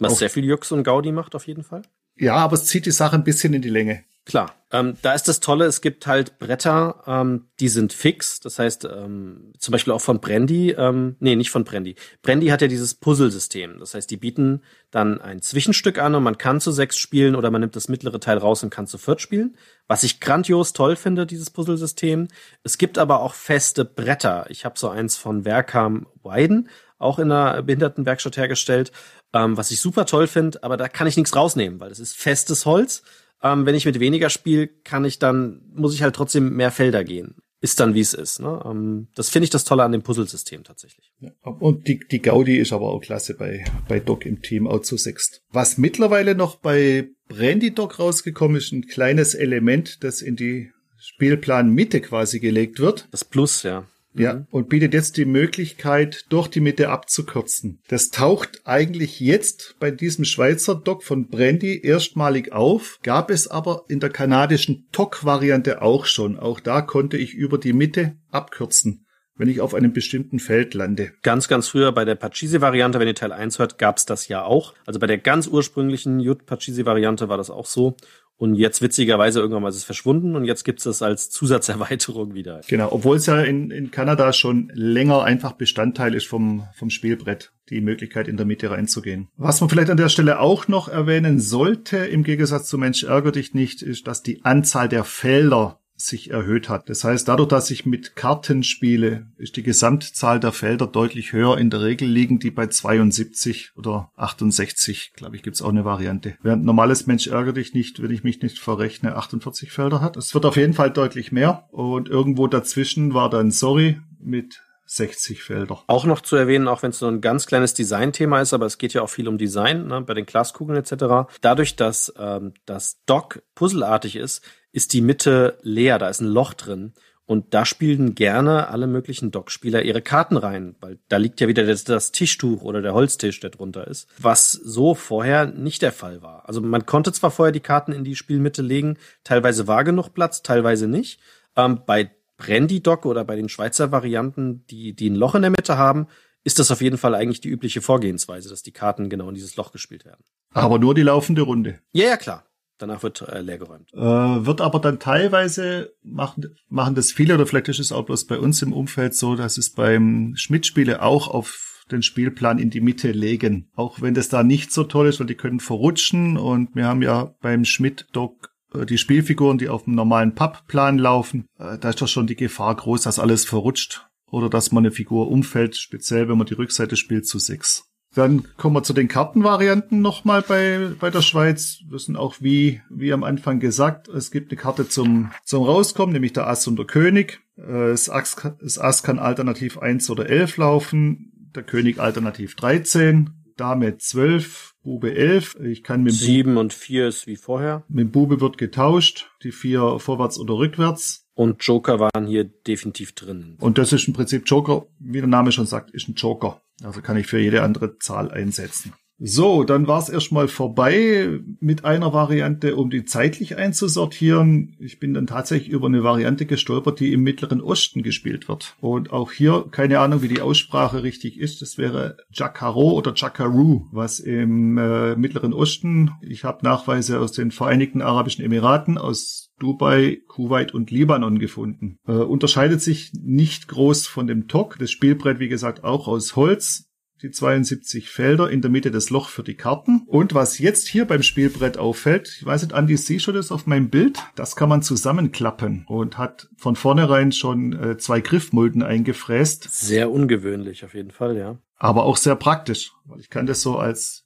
Was auch, sehr viel Jux und Gaudi macht auf jeden Fall. Ja, aber es zieht die Sache ein bisschen in die Länge. Klar, ähm, da ist das Tolle, es gibt halt Bretter, ähm, die sind fix. Das heißt, ähm, zum Beispiel auch von Brandy, ähm, nee, nicht von Brandy. Brandy hat ja dieses Puzzle-System. Das heißt, die bieten dann ein Zwischenstück an und man kann zu sechs spielen oder man nimmt das mittlere Teil raus und kann zu viert spielen. Was ich grandios toll finde, dieses Puzzle-System. Es gibt aber auch feste Bretter. Ich habe so eins von Werkham Weiden, auch in einer Behindertenwerkstatt hergestellt, ähm, was ich super toll finde, aber da kann ich nichts rausnehmen, weil es ist festes Holz ähm, wenn ich mit weniger spiele, kann ich dann, muss ich halt trotzdem mehr Felder gehen. Ist dann, wie es ist. Ne? Ähm, das finde ich das Tolle an dem Puzzlesystem tatsächlich. Ja, und die, die Gaudi ist aber auch klasse bei, bei Doc im Team, auch zu sechst. Was mittlerweile noch bei Brandy Doc rausgekommen ist, ein kleines Element, das in die Spielplan Mitte quasi gelegt wird. Das Plus, ja. Ja, mhm. und bietet jetzt die Möglichkeit, durch die Mitte abzukürzen. Das taucht eigentlich jetzt bei diesem Schweizer Dock von Brandy erstmalig auf, gab es aber in der kanadischen TOC-Variante auch schon. Auch da konnte ich über die Mitte abkürzen wenn ich auf einem bestimmten Feld lande. Ganz, ganz früher bei der Pachisi-Variante, wenn ihr Teil 1 hört, gab es das ja auch. Also bei der ganz ursprünglichen Jut-Pachisi-Variante war das auch so. Und jetzt witzigerweise irgendwann mal ist es verschwunden und jetzt gibt es das als Zusatzerweiterung wieder. Genau, obwohl es ja in, in Kanada schon länger einfach Bestandteil ist vom, vom Spielbrett, die Möglichkeit in der Mitte reinzugehen. Was man vielleicht an der Stelle auch noch erwähnen sollte, im Gegensatz zu Mensch ärger dich nicht, ist, dass die Anzahl der Felder sich erhöht hat. Das heißt, dadurch, dass ich mit Karten spiele, ist die Gesamtzahl der Felder deutlich höher. In der Regel liegen die bei 72 oder 68, glaube ich, gibt's auch eine Variante. Während normales Mensch ärgere dich nicht, wenn ich mich nicht verrechne, 48 Felder hat. Es wird auf jeden Fall deutlich mehr. Und irgendwo dazwischen war dann Sorry mit 60 Felder. Auch noch zu erwähnen, auch wenn es nur ein ganz kleines Designthema ist, aber es geht ja auch viel um Design, ne, bei den Glaskugeln etc. Dadurch, dass ähm, das Dock puzzelartig ist, ist die Mitte leer, da ist ein Loch drin. Und da spielen gerne alle möglichen Dock-Spieler ihre Karten rein, weil da liegt ja wieder das, das, Tischtuch oder der Holztisch, der drunter ist, was so vorher nicht der Fall war. Also man konnte zwar vorher die Karten in die Spielmitte legen, teilweise war genug Platz, teilweise nicht. Ähm, bei Brandy Dock oder bei den Schweizer Varianten, die, die ein Loch in der Mitte haben, ist das auf jeden Fall eigentlich die übliche Vorgehensweise, dass die Karten genau in dieses Loch gespielt werden. Aber nur die laufende Runde. Ja, ja, klar. Danach wird äh, leergeräumt. Äh, wird aber dann teilweise machen, machen das viele oder vielleicht ist es auch bloß bei uns im Umfeld so, dass es beim Schmidt-Spiele auch auf den Spielplan in die Mitte legen. Auch wenn das da nicht so toll ist, weil die können verrutschen und wir haben ja beim Schmidt-Doc die Spielfiguren, die auf dem normalen Pappplan laufen, äh, da ist doch schon die Gefahr groß, dass alles verrutscht oder dass man eine Figur umfällt, speziell wenn man die Rückseite spielt zu sechs. Dann kommen wir zu den Kartenvarianten nochmal bei, bei der Schweiz. Wir sind auch wie, wie am Anfang gesagt, es gibt eine Karte zum, zum Rauskommen, nämlich der Ass und der König. Äh, das Ass, das Ass kann alternativ 1 oder 11 laufen, der König alternativ 13, Dame 12, Bube 11. Ich kann mit 7 und 4 ist wie vorher. Mit Bube wird getauscht, die 4 vorwärts oder rückwärts. Und Joker waren hier definitiv drin. Und das ist im Prinzip Joker, wie der Name schon sagt, ist ein Joker. Also kann ich für jede andere Zahl einsetzen. So, dann war es erstmal vorbei mit einer Variante, um die zeitlich einzusortieren. Ich bin dann tatsächlich über eine Variante gestolpert, die im Mittleren Osten gespielt wird. Und auch hier keine Ahnung, wie die Aussprache richtig ist. Das wäre Jacaro oder Jackaroo, was im äh, Mittleren Osten, ich habe Nachweise aus den Vereinigten Arabischen Emiraten, aus Dubai, Kuwait und Libanon gefunden. Äh, unterscheidet sich nicht groß von dem TOC. Das Spielbrett, wie gesagt, auch aus Holz die 72 Felder, in der Mitte das Loch für die Karten. Und was jetzt hier beim Spielbrett auffällt, ich weiß nicht, Andi, siehst du das auf meinem Bild? Das kann man zusammenklappen und hat von vornherein schon äh, zwei Griffmulden eingefräst. Sehr ungewöhnlich auf jeden Fall, ja. Aber auch sehr praktisch, weil ich kann das so als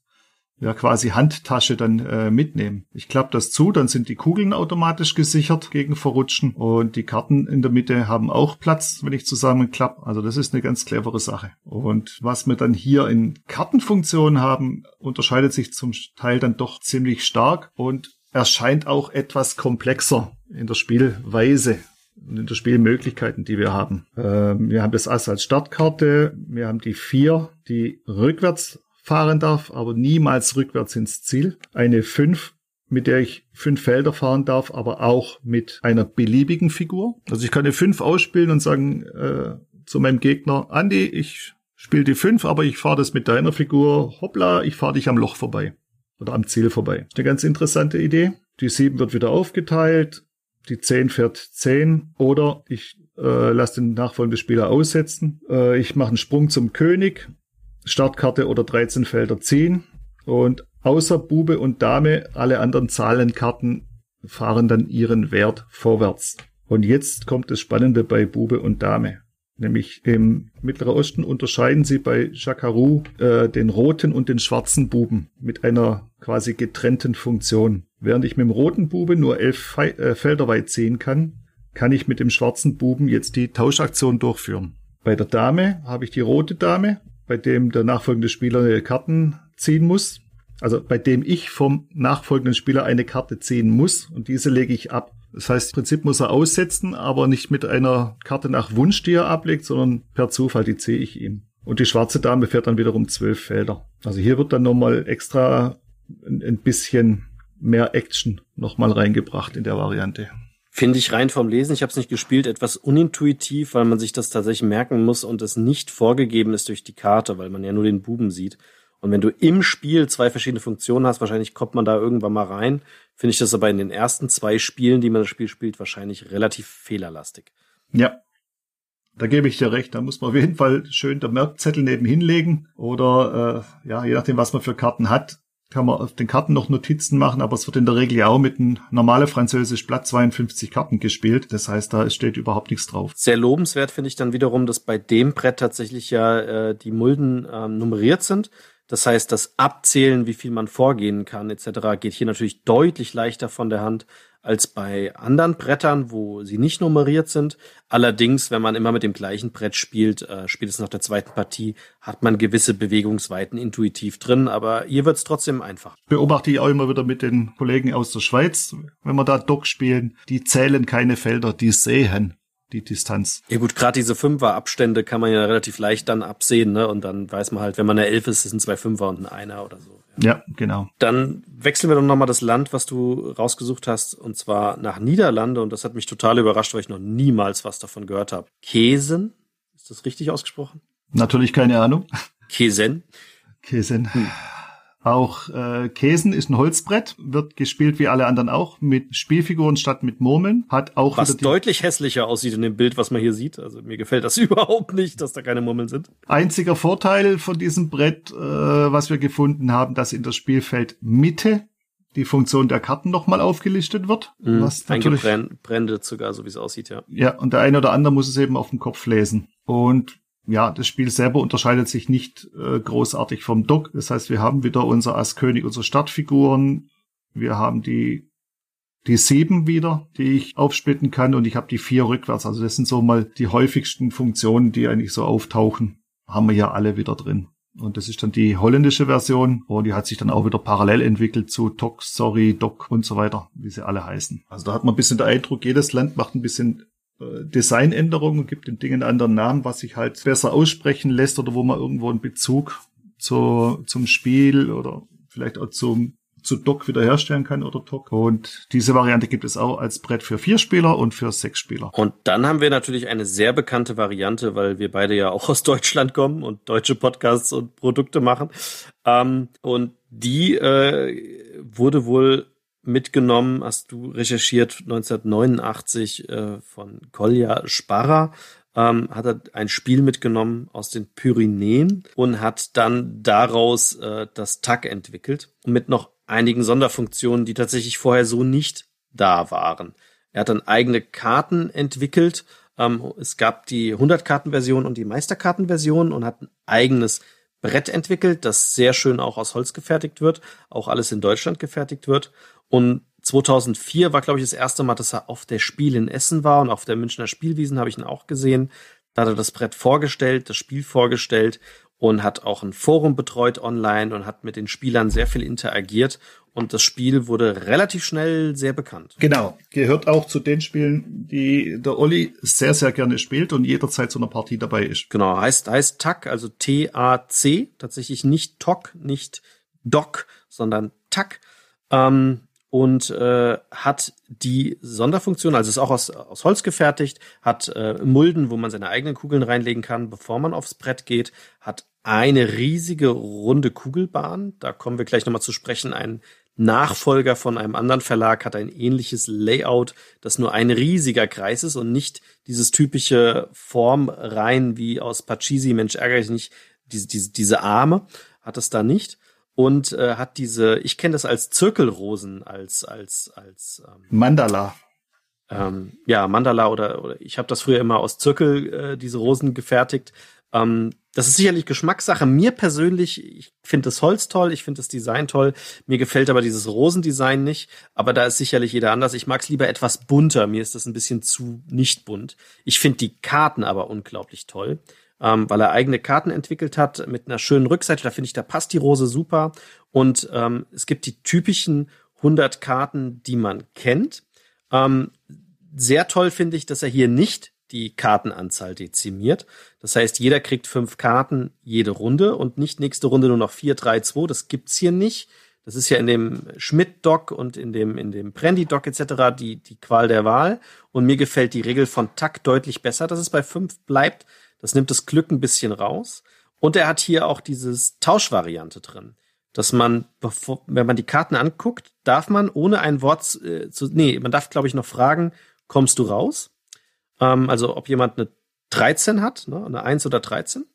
ja quasi Handtasche dann äh, mitnehmen. Ich klappe das zu, dann sind die Kugeln automatisch gesichert gegen Verrutschen und die Karten in der Mitte haben auch Platz, wenn ich zusammenklappe. Also das ist eine ganz clevere Sache. Und was wir dann hier in Kartenfunktion haben, unterscheidet sich zum Teil dann doch ziemlich stark und erscheint auch etwas komplexer in der Spielweise und in der Spielmöglichkeiten, die wir haben. Ähm, wir haben das Ass als Startkarte, wir haben die vier, die rückwärts fahren darf, aber niemals rückwärts ins Ziel. Eine 5, mit der ich fünf Felder fahren darf, aber auch mit einer beliebigen Figur. Also ich kann eine 5 ausspielen und sagen äh, zu meinem Gegner, Andi, ich spiele die 5, aber ich fahre das mit deiner Figur, hoppla, ich fahre dich am Loch vorbei. Oder am Ziel vorbei. Eine ganz interessante Idee. Die 7 wird wieder aufgeteilt, die 10 fährt 10 oder ich äh, lasse den nachfolgenden Spieler aussetzen. Äh, ich mache einen Sprung zum König Startkarte oder 13 Felder ziehen und außer Bube und Dame alle anderen Zahlenkarten fahren dann ihren Wert vorwärts. Und jetzt kommt das Spannende bei Bube und Dame. Nämlich im Mittleren Osten unterscheiden sie bei Jackarou äh, den roten und den schwarzen Buben mit einer quasi getrennten Funktion. Während ich mit dem roten Bube nur elf Fe äh, Felder weit ziehen kann, kann ich mit dem schwarzen Buben jetzt die Tauschaktion durchführen. Bei der Dame habe ich die rote Dame bei dem der nachfolgende Spieler Karten ziehen muss. Also bei dem ich vom nachfolgenden Spieler eine Karte ziehen muss und diese lege ich ab. Das heißt, im Prinzip muss er aussetzen, aber nicht mit einer Karte nach Wunsch, die er ablegt, sondern per Zufall, die ziehe ich ihm. Und die schwarze Dame fährt dann wiederum zwölf Felder. Also hier wird dann nochmal extra ein bisschen mehr Action nochmal reingebracht in der Variante finde ich rein vom Lesen, ich habe es nicht gespielt, etwas unintuitiv, weil man sich das tatsächlich merken muss und es nicht vorgegeben ist durch die Karte, weil man ja nur den Buben sieht. Und wenn du im Spiel zwei verschiedene Funktionen hast, wahrscheinlich kommt man da irgendwann mal rein, finde ich das aber in den ersten zwei Spielen, die man das Spiel spielt, wahrscheinlich relativ fehlerlastig. Ja, da gebe ich dir recht. Da muss man auf jeden Fall schön der Merkzettel nebenhin legen oder äh, ja, je nachdem, was man für Karten hat, kann man auf den Karten noch Notizen machen, aber es wird in der Regel ja auch mit einem normale Französisch Blatt 52 Karten gespielt. Das heißt, da steht überhaupt nichts drauf. Sehr lobenswert finde ich dann wiederum, dass bei dem Brett tatsächlich ja äh, die Mulden ähm, nummeriert sind. Das heißt, das Abzählen, wie viel man vorgehen kann, etc., geht hier natürlich deutlich leichter von der Hand als bei anderen Brettern, wo sie nicht nummeriert sind. Allerdings, wenn man immer mit dem gleichen Brett spielt, äh, spätestens nach der zweiten Partie, hat man gewisse Bewegungsweiten intuitiv drin, aber hier wird es trotzdem einfach. Beobachte ich auch immer wieder mit den Kollegen aus der Schweiz, wenn wir da Dock spielen, die zählen keine Felder, die sehen die Distanz. Ja gut, gerade diese Fünfer-Abstände kann man ja relativ leicht dann absehen, ne? Und dann weiß man halt, wenn man eine Elf ist, sind zwei Fünfer und ein Einer oder so. Ja, genau. Dann wechseln wir doch nochmal das Land, was du rausgesucht hast, und zwar nach Niederlande. Und das hat mich total überrascht, weil ich noch niemals was davon gehört habe. Kesen? Ist das richtig ausgesprochen? Natürlich keine Ahnung. Kesen? Kesen. Hm. Auch äh, Käsen ist ein Holzbrett, wird gespielt wie alle anderen auch mit Spielfiguren statt mit Murmeln. Hat auch was deutlich hässlicher aussieht in dem Bild, was man hier sieht. Also mir gefällt das überhaupt nicht, dass da keine Murmeln sind. Einziger Vorteil von diesem Brett, äh, was wir gefunden haben, dass in der Spielfeld Mitte die Funktion der Karten nochmal aufgelistet wird. Mhm, was natürlich brennt sogar, so wie es aussieht, ja. Ja, und der eine oder andere muss es eben auf dem Kopf lesen. Und ja, das Spiel selber unterscheidet sich nicht äh, großartig vom Dock. Das heißt, wir haben wieder unser Ass-König, unsere Startfiguren. Wir haben die, die sieben wieder, die ich aufsplitten kann und ich habe die vier rückwärts. Also das sind so mal die häufigsten Funktionen, die eigentlich so auftauchen. Haben wir ja alle wieder drin. Und das ist dann die holländische Version. Und die hat sich dann auch wieder parallel entwickelt zu Tok, Sorry, Doc und so weiter, wie sie alle heißen. Also da hat man ein bisschen den Eindruck, jedes Land macht ein bisschen Designänderungen, gibt den Dingen einen anderen Namen, was sich halt besser aussprechen lässt oder wo man irgendwo einen Bezug zu, zum Spiel oder vielleicht auch zum zu Dock wiederherstellen kann oder Dock. Und diese Variante gibt es auch als Brett für vier Spieler und für sechs Spieler. Und dann haben wir natürlich eine sehr bekannte Variante, weil wir beide ja auch aus Deutschland kommen und deutsche Podcasts und Produkte machen. Ähm, und die äh, wurde wohl mitgenommen, hast du recherchiert, 1989 äh, von Kolja Sparra, ähm, hat er ein Spiel mitgenommen aus den Pyrenäen und hat dann daraus äh, das TAC entwickelt mit noch einigen Sonderfunktionen, die tatsächlich vorher so nicht da waren. Er hat dann eigene Karten entwickelt. Ähm, es gab die 100-Karten-Version und die Meisterkarten-Version und hat ein eigenes Brett entwickelt, das sehr schön auch aus Holz gefertigt wird, auch alles in Deutschland gefertigt wird. Und 2004 war, glaube ich, das erste Mal, dass er auf der Spiel in Essen war und auf der Münchner Spielwiesen habe ich ihn auch gesehen. Da hat er das Brett vorgestellt, das Spiel vorgestellt und hat auch ein Forum betreut online und hat mit den Spielern sehr viel interagiert und das Spiel wurde relativ schnell sehr bekannt. Genau, gehört auch zu den Spielen, die der Olli sehr, sehr gerne spielt und jederzeit zu einer Partie dabei ist. Genau, heißt, heißt TAC, also T-A-C, tatsächlich nicht TOC, nicht DOC, sondern TAC. Ähm, und äh, hat die Sonderfunktion, also ist auch aus, aus Holz gefertigt, hat äh, Mulden, wo man seine eigenen Kugeln reinlegen kann, bevor man aufs Brett geht, hat eine riesige runde Kugelbahn, da kommen wir gleich nochmal zu sprechen, ein Nachfolger von einem anderen Verlag hat ein ähnliches Layout, das nur ein riesiger Kreis ist und nicht dieses typische Form rein wie aus Pachisi, Mensch ärgere ich nicht, diese, diese, diese Arme hat es da nicht und äh, hat diese, ich kenne das als Zirkelrosen, als als als ähm, Mandala. Ähm, ja, Mandala oder, oder ich habe das früher immer aus Zirkel äh, diese Rosen gefertigt. Ähm, das ist sicherlich Geschmackssache. Mir persönlich, ich finde das Holz toll, ich finde das Design toll. Mir gefällt aber dieses Rosendesign nicht. Aber da ist sicherlich jeder anders. Ich mag es lieber etwas bunter. Mir ist das ein bisschen zu nicht bunt. Ich finde die Karten aber unglaublich toll ähm, weil er eigene Karten entwickelt hat mit einer schönen Rückseite. Da finde ich, da passt die Rose super. Und ähm, es gibt die typischen 100 Karten, die man kennt. Ähm, sehr toll finde ich, dass er hier nicht die Kartenanzahl dezimiert. Das heißt, jeder kriegt fünf Karten jede Runde und nicht nächste Runde nur noch vier, drei, zwei. Das gibt's hier nicht. Das ist ja in dem Schmidt-Doc und in dem, in dem Brandy-Doc etc. Die, die Qual der Wahl. Und mir gefällt die Regel von Tack deutlich besser, dass es bei fünf bleibt, das nimmt das Glück ein bisschen raus. Und er hat hier auch dieses Tauschvariante drin. Dass man, bevor, wenn man die Karten anguckt, darf man ohne ein Wort äh, zu, nee, man darf, glaube ich, noch fragen, kommst du raus? Ähm, also ob jemand eine 13 hat, ne, eine 1 oder 13.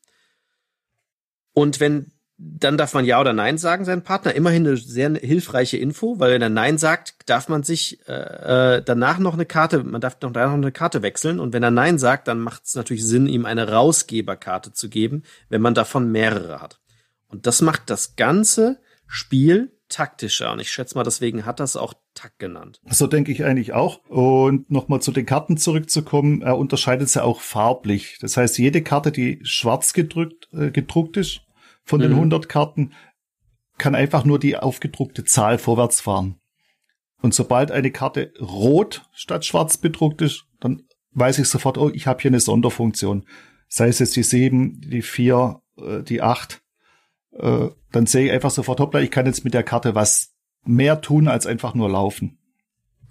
Und wenn dann darf man Ja oder Nein sagen, sein Partner. Immerhin eine sehr hilfreiche Info, weil wenn er Nein sagt, darf man sich äh, äh, danach noch eine Karte, man darf noch danach noch eine Karte wechseln. Und wenn er Nein sagt, dann macht es natürlich Sinn, ihm eine Rausgeberkarte zu geben, wenn man davon mehrere hat. Und das macht das ganze Spiel taktischer. Und ich schätze mal, deswegen hat das auch Takt genannt. So denke ich eigentlich auch. Und nochmal zu den Karten zurückzukommen, er unterscheidet sie auch farblich. Das heißt, jede Karte, die schwarz gedrückt, äh, gedruckt ist, von mhm. den 100 Karten kann einfach nur die aufgedruckte Zahl vorwärts fahren. Und sobald eine Karte rot statt schwarz bedruckt ist, dann weiß ich sofort, oh, ich habe hier eine Sonderfunktion. Sei es jetzt die 7, die 4, äh, die 8. Äh, dann sehe ich einfach sofort, hoppla, ich kann jetzt mit der Karte was mehr tun, als einfach nur laufen.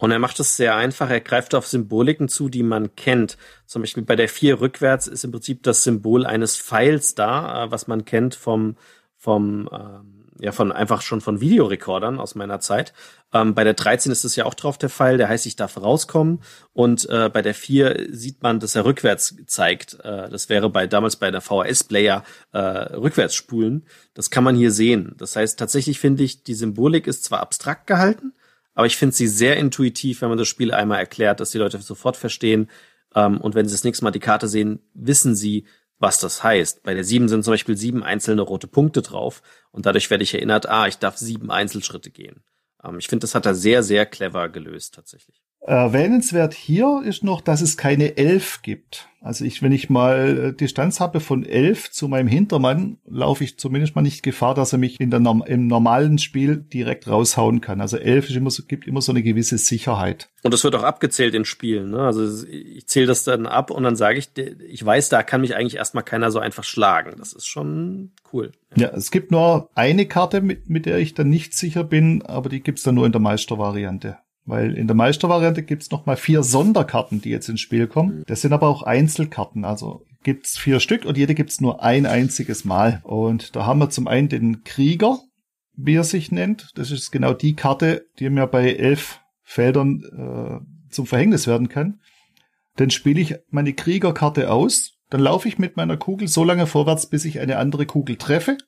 Und er macht es sehr einfach. Er greift auf Symboliken zu, die man kennt. Zum Beispiel bei der 4 rückwärts ist im Prinzip das Symbol eines Pfeils da, äh, was man kennt vom, vom, ähm, ja, von einfach schon von Videorekordern aus meiner Zeit. Ähm, bei der 13 ist es ja auch drauf der Pfeil, der heißt, ich darf rauskommen. Und äh, bei der 4 sieht man, dass er rückwärts zeigt. Äh, das wäre bei damals bei der VHS-Player äh, rückwärts spulen. Das kann man hier sehen. Das heißt, tatsächlich finde ich, die Symbolik ist zwar abstrakt gehalten, aber ich finde sie sehr intuitiv, wenn man das Spiel einmal erklärt, dass die Leute sofort verstehen. Ähm, und wenn sie das nächste Mal die Karte sehen, wissen sie, was das heißt. Bei der sieben sind zum Beispiel sieben einzelne rote Punkte drauf und dadurch werde ich erinnert, ah, ich darf sieben Einzelschritte gehen. Ähm, ich finde, das hat er sehr, sehr clever gelöst tatsächlich. Erwähnenswert hier ist noch, dass es keine Elf gibt. Also ich, wenn ich mal äh, Distanz habe von elf zu meinem Hintermann, laufe ich zumindest mal nicht Gefahr, dass er mich in der, im normalen Spiel direkt raushauen kann. Also elf ist immer so, gibt immer so eine gewisse Sicherheit. Und das wird auch abgezählt in Spielen. Ne? Also ich zähle das dann ab und dann sage ich, ich weiß, da kann mich eigentlich erstmal keiner so einfach schlagen. Das ist schon cool. Ja, ja es gibt nur eine Karte, mit, mit der ich dann nicht sicher bin, aber die gibt's dann nur in der Meistervariante. Weil in der Meistervariante gibt's noch mal vier Sonderkarten, die jetzt ins Spiel kommen. Das sind aber auch Einzelkarten. Also gibt's vier Stück und jede gibt's nur ein einziges Mal. Und da haben wir zum einen den Krieger, wie er sich nennt. Das ist genau die Karte, die mir bei elf Feldern äh, zum Verhängnis werden kann. Dann spiele ich meine Kriegerkarte aus. Dann laufe ich mit meiner Kugel so lange vorwärts, bis ich eine andere Kugel treffe.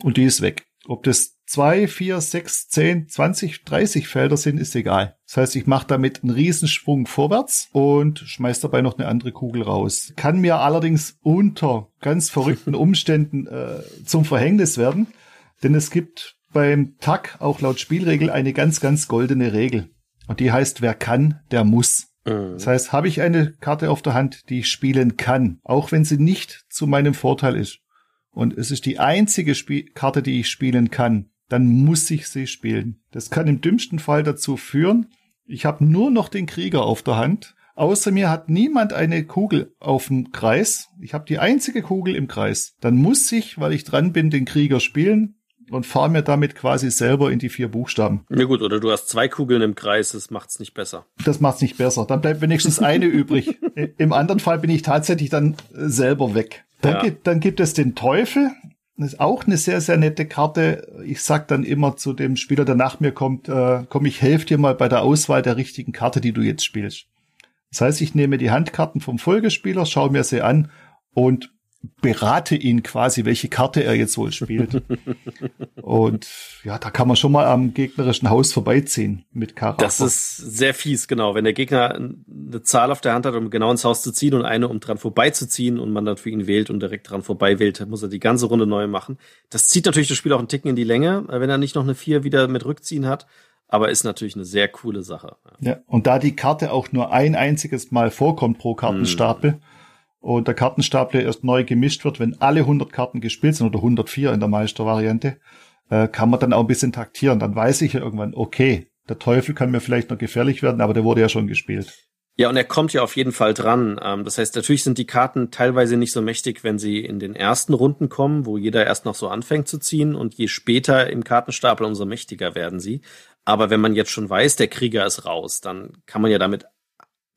Und die ist weg. Ob das zwei, vier, sechs, zehn, zwanzig, dreißig Felder sind, ist egal. Das heißt, ich mache damit einen Riesensprung vorwärts und schmeiß dabei noch eine andere Kugel raus. Kann mir allerdings unter ganz verrückten Umständen äh, zum Verhängnis werden, denn es gibt beim TAC auch laut Spielregel eine ganz, ganz goldene Regel. Und die heißt, wer kann, der muss. Mhm. Das heißt, habe ich eine Karte auf der Hand, die ich spielen kann, auch wenn sie nicht zu meinem Vorteil ist, und es ist die einzige Spiel Karte, die ich spielen kann, dann muss ich sie spielen. Das kann im dümmsten Fall dazu führen, ich habe nur noch den Krieger auf der Hand. Außer mir hat niemand eine Kugel auf dem Kreis. Ich habe die einzige Kugel im Kreis. Dann muss ich, weil ich dran bin, den Krieger spielen und fahre mir damit quasi selber in die vier Buchstaben. Ja gut, oder du hast zwei Kugeln im Kreis, das macht's nicht besser. Das macht's nicht besser. Dann bleibt wenigstens eine übrig. Im anderen Fall bin ich tatsächlich dann selber weg. Dann, ja. gibt, dann gibt es den Teufel. Das ist auch eine sehr, sehr nette Karte. Ich sag dann immer zu dem Spieler, der nach mir kommt, äh, komm, ich helfe dir mal bei der Auswahl der richtigen Karte, die du jetzt spielst. Das heißt, ich nehme die Handkarten vom Folgespieler, schaue mir sie an und berate ihn quasi, welche Karte er jetzt wohl spielt. und ja, da kann man schon mal am gegnerischen Haus vorbeiziehen mit Charakter. Das ist sehr fies, genau. Wenn der Gegner eine Zahl auf der Hand hat, um genau ins Haus zu ziehen und eine, um dran vorbeizuziehen und man dann für ihn wählt und direkt dran vorbei wählt, muss er die ganze Runde neu machen. Das zieht natürlich das Spiel auch einen Ticken in die Länge, wenn er nicht noch eine vier wieder mit Rückziehen hat. Aber ist natürlich eine sehr coole Sache. Ja, und da die Karte auch nur ein einziges Mal vorkommt pro Kartenstapel, hm und der Kartenstapel erst neu gemischt wird, wenn alle 100 Karten gespielt sind oder 104 in der Meistervariante, äh, kann man dann auch ein bisschen taktieren. Dann weiß ich ja irgendwann, okay, der Teufel kann mir vielleicht noch gefährlich werden, aber der wurde ja schon gespielt. Ja, und er kommt ja auf jeden Fall dran. Ähm, das heißt, natürlich sind die Karten teilweise nicht so mächtig, wenn sie in den ersten Runden kommen, wo jeder erst noch so anfängt zu ziehen und je später im Kartenstapel, umso mächtiger werden sie. Aber wenn man jetzt schon weiß, der Krieger ist raus, dann kann man ja damit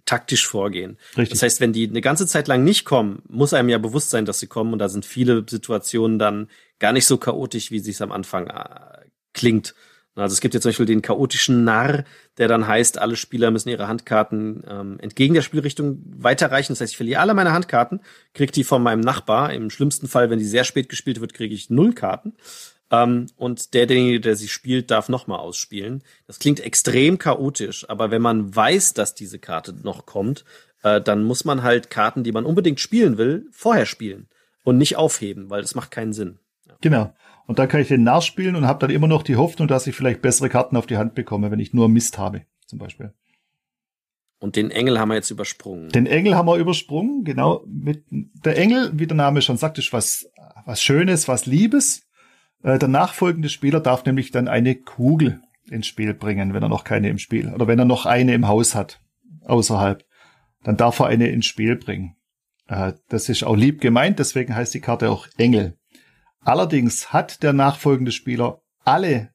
taktisch vorgehen. Richtig. Das heißt, wenn die eine ganze Zeit lang nicht kommen, muss einem ja bewusst sein, dass sie kommen und da sind viele Situationen dann gar nicht so chaotisch, wie es am Anfang äh, klingt. Also es gibt jetzt zum Beispiel den chaotischen Narr, der dann heißt, alle Spieler müssen ihre Handkarten ähm, entgegen der Spielrichtung weiterreichen. Das heißt, ich verliere alle meine Handkarten, kriege die von meinem Nachbar. Im schlimmsten Fall, wenn die sehr spät gespielt wird, kriege ich null Karten. Ähm, und der, derjenige, der sie spielt, darf nochmal ausspielen. Das klingt extrem chaotisch, aber wenn man weiß, dass diese Karte noch kommt, äh, dann muss man halt Karten, die man unbedingt spielen will, vorher spielen und nicht aufheben, weil das macht keinen Sinn. Ja. Genau. Und dann kann ich den nachspielen und habe dann immer noch die Hoffnung, dass ich vielleicht bessere Karten auf die Hand bekomme, wenn ich nur Mist habe, zum Beispiel. Und den Engel haben wir jetzt übersprungen. Den Engel haben wir übersprungen, genau. Mit der Engel, wie der Name schon sagt, ist was, was Schönes, was Liebes. Äh, der nachfolgende Spieler darf nämlich dann eine Kugel ins Spiel bringen, wenn er noch keine im Spiel oder wenn er noch eine im Haus hat außerhalb, dann darf er eine ins Spiel bringen. Äh, das ist auch lieb gemeint, deswegen heißt die Karte auch Engel. Allerdings hat der nachfolgende Spieler alle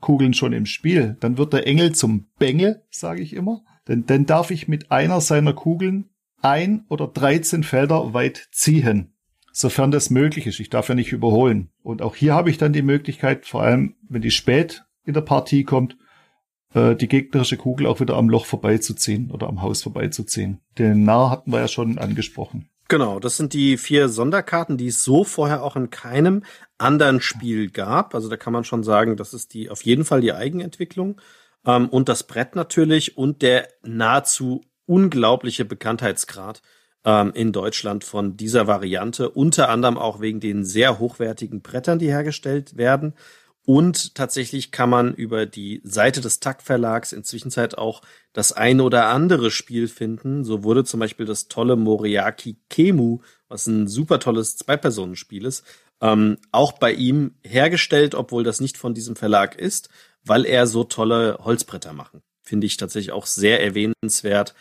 Kugeln schon im Spiel, dann wird der Engel zum Bengel, sage ich immer. Denn dann darf ich mit einer seiner Kugeln ein oder 13 Felder weit ziehen sofern das möglich ist. Ich darf ja nicht überholen. Und auch hier habe ich dann die Möglichkeit, vor allem wenn die spät in der Partie kommt, äh, die gegnerische Kugel auch wieder am Loch vorbeizuziehen oder am Haus vorbeizuziehen. Den Narr hatten wir ja schon angesprochen. Genau, das sind die vier Sonderkarten, die es so vorher auch in keinem anderen Spiel gab. Also da kann man schon sagen, das ist die auf jeden Fall die Eigenentwicklung. Ähm, und das Brett natürlich und der nahezu unglaubliche Bekanntheitsgrad ähm, in Deutschland von dieser Variante, unter anderem auch wegen den sehr hochwertigen Brettern, die hergestellt werden. Und tatsächlich kann man über die Seite des TAC Verlags inzwischen auch das eine oder andere Spiel finden. So wurde zum Beispiel das tolle Moriaki Kemu, was ein super tolles Zwei-Personen-Spiel ist, ähm, auch bei ihm hergestellt, obwohl das nicht von diesem Verlag ist, weil er so tolle Holzbretter machen. Finde ich tatsächlich auch sehr erwähnenswert,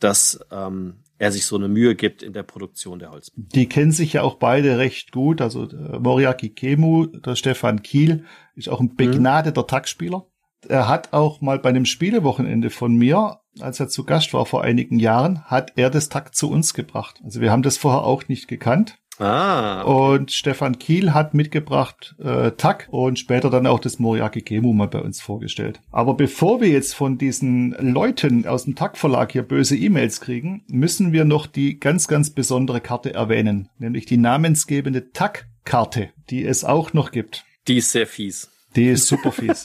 dass ähm, er sich so eine Mühe gibt in der Produktion der Holzbretter. Die kennen sich ja auch beide recht gut. Also äh, Moriaki Kemu, der Stefan Kiel, ist auch ein begnadeter mhm. Taktspieler. Er hat auch mal bei einem Spielewochenende von mir, als er zu Gast war vor einigen Jahren, hat er das Takt zu uns gebracht. Also wir haben das vorher auch nicht gekannt. Ah. Und Stefan Kiel hat mitgebracht äh, Tak und später dann auch das Moriaki Gemu mal bei uns vorgestellt. Aber bevor wir jetzt von diesen Leuten aus dem Tak Verlag hier böse E-Mails kriegen, müssen wir noch die ganz, ganz besondere Karte erwähnen, nämlich die namensgebende Tak Karte, die es auch noch gibt. Die ist sehr fies. Die ist super fies.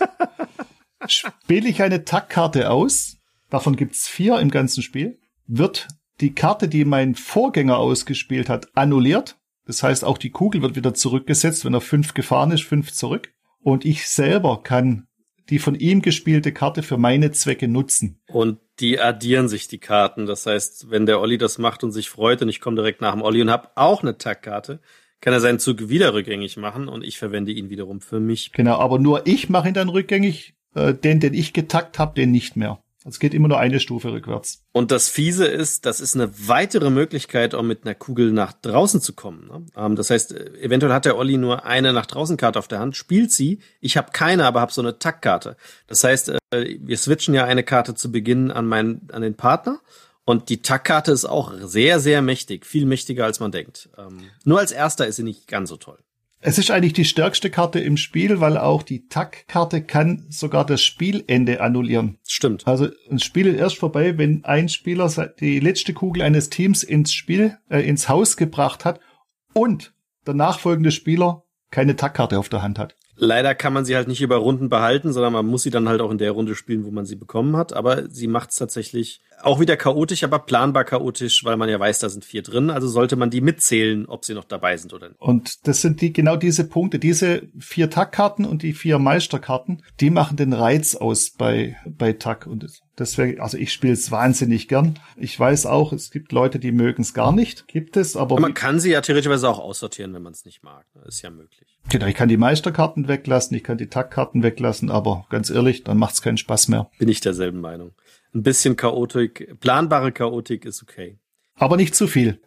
Spiele ich eine Tackkarte aus, davon gibt's vier im ganzen Spiel, wird die Karte, die mein Vorgänger ausgespielt hat, annulliert. Das heißt, auch die Kugel wird wieder zurückgesetzt, wenn er fünf gefahren ist, fünf zurück. Und ich selber kann die von ihm gespielte Karte für meine Zwecke nutzen. Und die addieren sich die Karten. Das heißt, wenn der Olli das macht und sich freut und ich komme direkt nach dem Olli und habe auch eine Tackkarte, kann er seinen Zug wieder rückgängig machen und ich verwende ihn wiederum für mich. Genau, aber nur ich mache ihn dann rückgängig, äh, den, den ich getackt habe, den nicht mehr. Es geht immer nur eine Stufe rückwärts. Und das Fiese ist, das ist eine weitere Möglichkeit, um mit einer Kugel nach draußen zu kommen. Ne? Ähm, das heißt, eventuell hat der Olli nur eine nach draußen Karte auf der Hand, spielt sie. Ich habe keine, aber habe so eine Tackkarte. Das heißt, äh, wir switchen ja eine Karte zu Beginn an meinen, an den Partner. Und die Tackkarte ist auch sehr, sehr mächtig, viel mächtiger als man denkt. Ähm, nur als erster ist sie nicht ganz so toll. Es ist eigentlich die stärkste Karte im Spiel, weil auch die Tack-Karte kann sogar das Spielende annullieren. Stimmt. Also ein Spiel ist erst vorbei, wenn ein Spieler die letzte Kugel eines Teams ins Spiel, äh, ins Haus gebracht hat und der nachfolgende Spieler keine Tackkarte auf der Hand hat. Leider kann man sie halt nicht über Runden behalten, sondern man muss sie dann halt auch in der Runde spielen, wo man sie bekommen hat. Aber sie macht es tatsächlich auch wieder chaotisch, aber planbar chaotisch, weil man ja weiß, da sind vier drin. Also sollte man die mitzählen, ob sie noch dabei sind oder nicht. Und das sind die genau diese Punkte, diese vier Tackkarten und die vier Meisterkarten, die machen den Reiz aus bei bei Tack. Und deswegen, also ich spiele es wahnsinnig gern. Ich weiß auch, es gibt Leute, die mögen es gar nicht. Gibt es, aber, aber man kann sie ja theoretisch auch aussortieren, wenn man es nicht mag. Das ist ja möglich. Genau, ich kann die Meisterkarten weglassen, ich kann die Tackkarten weglassen, aber ganz ehrlich, dann macht es keinen Spaß mehr. Bin ich derselben Meinung ein bisschen Chaotik, planbare Chaotik ist okay. Aber nicht zu viel.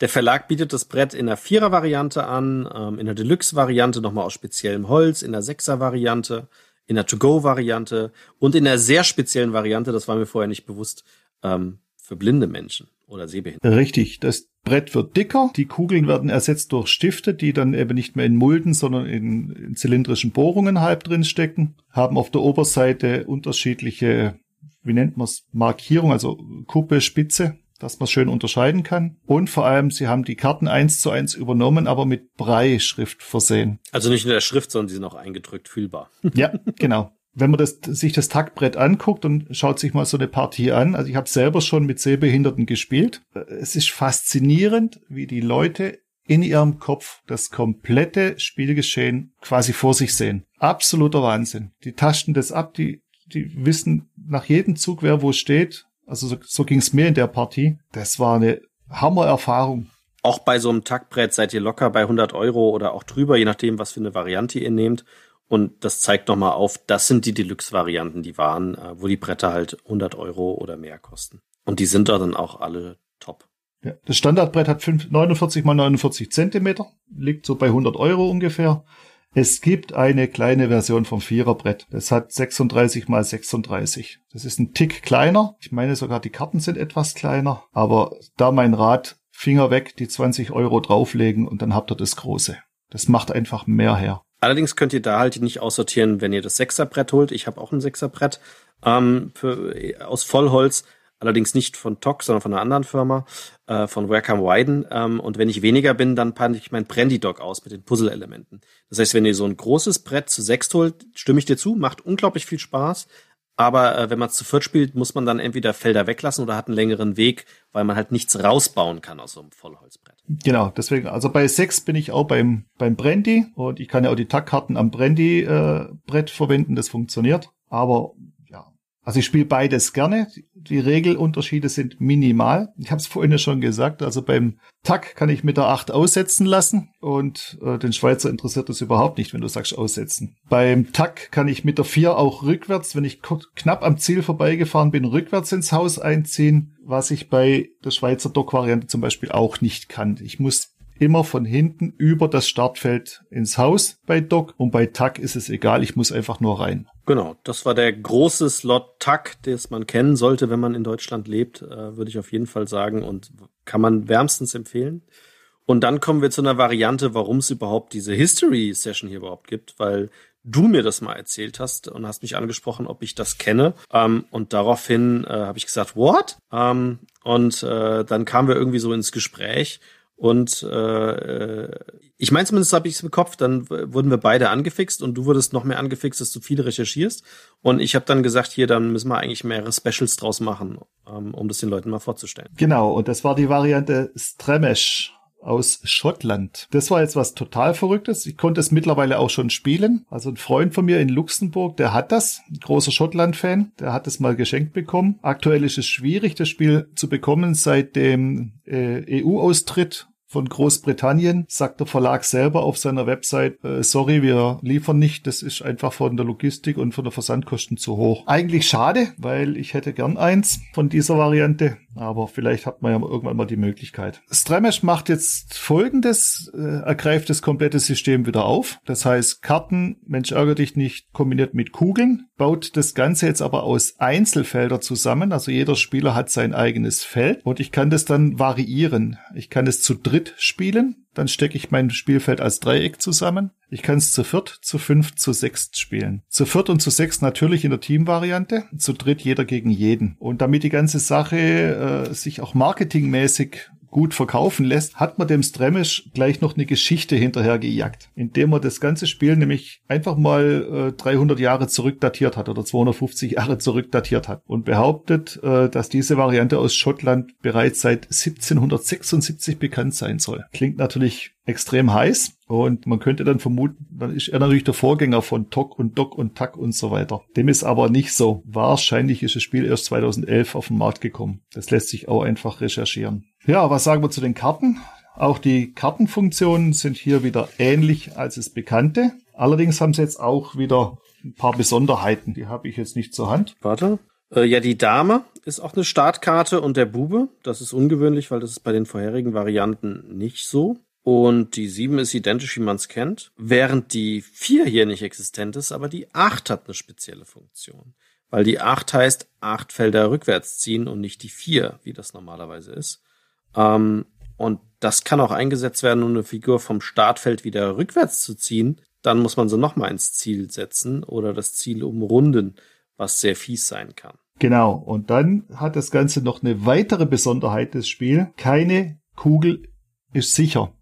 Der Verlag bietet das Brett in der Vierer-Variante an, ähm, in der Deluxe-Variante nochmal aus speziellem Holz, in der Sechser-Variante, in der To-Go-Variante und in der sehr speziellen Variante, das war mir vorher nicht bewusst, ähm, für blinde Menschen oder Sehbehinderte. Richtig, das Brett wird dicker, die Kugeln werden ersetzt durch Stifte, die dann eben nicht mehr in Mulden, sondern in, in zylindrischen Bohrungen halb drin stecken, haben auf der Oberseite unterschiedliche wie nennt man es, Markierung, also Kuppe, Spitze, dass man schön unterscheiden kann. Und vor allem, sie haben die Karten eins zu eins übernommen, aber mit Brei-Schrift versehen. Also nicht nur der Schrift, sondern sie sind auch eingedrückt fühlbar. ja, genau. Wenn man das, sich das Taktbrett anguckt und schaut sich mal so eine Partie an, also ich habe selber schon mit Sehbehinderten gespielt. Es ist faszinierend, wie die Leute in ihrem Kopf das komplette Spielgeschehen quasi vor sich sehen. Absoluter Wahnsinn. Die tasten das ab, die die wissen nach jedem Zug, wer wo steht. Also so, so ging es mir in der Partie. Das war eine Hammererfahrung. Auch bei so einem Taktbrett seid ihr locker bei 100 Euro oder auch drüber, je nachdem, was für eine Variante ihr nehmt. Und das zeigt nochmal auf, das sind die Deluxe-Varianten, die waren, äh, wo die Bretter halt 100 Euro oder mehr kosten. Und die sind da dann auch alle top. Ja, das Standardbrett hat 49 mal 49 Zentimeter, liegt so bei 100 Euro ungefähr. Es gibt eine kleine Version vom Viererbrett. Das hat 36 mal 36. Das ist ein Tick kleiner. Ich meine sogar die Karten sind etwas kleiner. Aber da mein Rat, Finger weg, die 20 Euro drauflegen und dann habt ihr das große. Das macht einfach mehr her. Allerdings könnt ihr da halt nicht aussortieren, wenn ihr das Sechserbrett holt. Ich habe auch ein Sechserbrett ähm, für, aus Vollholz allerdings nicht von TOC, sondern von einer anderen Firma, äh, von Wackham Widen. Ähm, und wenn ich weniger bin, dann packe ich mein Brandy-Dog aus mit den Puzzle-Elementen. Das heißt, wenn ihr so ein großes Brett zu sechst holt, stimme ich dir zu, macht unglaublich viel Spaß. Aber äh, wenn man zu viert spielt, muss man dann entweder Felder weglassen oder hat einen längeren Weg, weil man halt nichts rausbauen kann aus so einem Vollholzbrett. Genau, deswegen, also bei sechs bin ich auch beim, beim Brandy und ich kann ja auch die Tackkarten am Brandy-Brett äh, verwenden, das funktioniert. Aber also ich spiele beides gerne. Die Regelunterschiede sind minimal. Ich habe es vorhin schon gesagt. Also beim Tack kann ich mit der 8 aussetzen lassen und äh, den Schweizer interessiert das überhaupt nicht, wenn du sagst aussetzen. Beim Tack kann ich mit der 4 auch rückwärts, wenn ich knapp am Ziel vorbeigefahren bin, rückwärts ins Haus einziehen, was ich bei der Schweizer Dock-Variante zum Beispiel auch nicht kann. Ich muss immer von hinten über das Startfeld ins Haus bei Doc und bei Tack ist es egal, ich muss einfach nur rein. Genau, das war der große Slot Tack, das man kennen sollte, wenn man in Deutschland lebt, äh, würde ich auf jeden Fall sagen und kann man wärmstens empfehlen. Und dann kommen wir zu einer Variante, warum es überhaupt diese History Session hier überhaupt gibt, weil du mir das mal erzählt hast und hast mich angesprochen, ob ich das kenne. Ähm, und daraufhin äh, habe ich gesagt, what? Ähm, und äh, dann kamen wir irgendwie so ins Gespräch Und äh, ich meine zumindest habe ich es im Kopf, dann wurden wir beide angefixt und du wurdest noch mehr angefixt, dass du viel recherchierst. Und ich habe dann gesagt, hier, dann müssen wir eigentlich mehrere Specials draus machen, ähm, um das den Leuten mal vorzustellen. Genau, und das war die Variante Stremesh aus Schottland. Das war jetzt was total Verrücktes. Ich konnte es mittlerweile auch schon spielen. Also ein Freund von mir in Luxemburg, der hat das, ein großer Schottland-Fan, der hat es mal geschenkt bekommen. Aktuell ist es schwierig, das Spiel zu bekommen seit dem äh, EU-Austritt von Großbritannien, sagt der Verlag selber auf seiner Website, äh, sorry, wir liefern nicht, das ist einfach von der Logistik und von der Versandkosten zu hoch. Eigentlich schade, weil ich hätte gern eins von dieser Variante, aber vielleicht hat man ja irgendwann mal die Möglichkeit. Stremesh macht jetzt folgendes, äh, ergreift das komplette System wieder auf. Das heißt, Karten, Mensch ärger dich nicht, kombiniert mit Kugeln, baut das Ganze jetzt aber aus Einzelfelder zusammen. Also jeder Spieler hat sein eigenes Feld und ich kann das dann variieren. Ich kann es zu dritt spielen dann stecke ich mein Spielfeld als Dreieck zusammen. Ich kann es zu viert, zu fünf, zu sechst spielen. Zu viert und zu sechst natürlich in der Teamvariante, zu dritt jeder gegen jeden. Und damit die ganze Sache äh, sich auch marketingmäßig gut verkaufen lässt, hat man dem Stremisch gleich noch eine Geschichte hinterher gejagt, indem man das ganze Spiel nämlich einfach mal äh, 300 Jahre zurückdatiert hat oder 250 Jahre zurückdatiert hat und behauptet, äh, dass diese Variante aus Schottland bereits seit 1776 bekannt sein soll. Klingt natürlich extrem heiß und man könnte dann vermuten, dann ist er natürlich der Vorgänger von Tok und Doc und Tack und so weiter. Dem ist aber nicht so. Wahrscheinlich ist das Spiel erst 2011 auf den Markt gekommen. Das lässt sich auch einfach recherchieren. Ja, was sagen wir zu den Karten? Auch die Kartenfunktionen sind hier wieder ähnlich als es bekannte. Allerdings haben sie jetzt auch wieder ein paar Besonderheiten. Die habe ich jetzt nicht zur Hand. Warte. Äh, ja, die Dame ist auch eine Startkarte und der Bube. Das ist ungewöhnlich, weil das ist bei den vorherigen Varianten nicht so. Und die 7 ist identisch, wie man es kennt. Während die 4 hier nicht existent ist, aber die 8 hat eine spezielle Funktion. Weil die 8 heißt 8 Felder rückwärts ziehen und nicht die 4, wie das normalerweise ist. Ähm, und das kann auch eingesetzt werden, um eine Figur vom Startfeld wieder rückwärts zu ziehen. Dann muss man sie nochmal ins Ziel setzen oder das Ziel umrunden, was sehr fies sein kann. Genau. Und dann hat das Ganze noch eine weitere Besonderheit des Spiels. Keine Kugel ist sicher.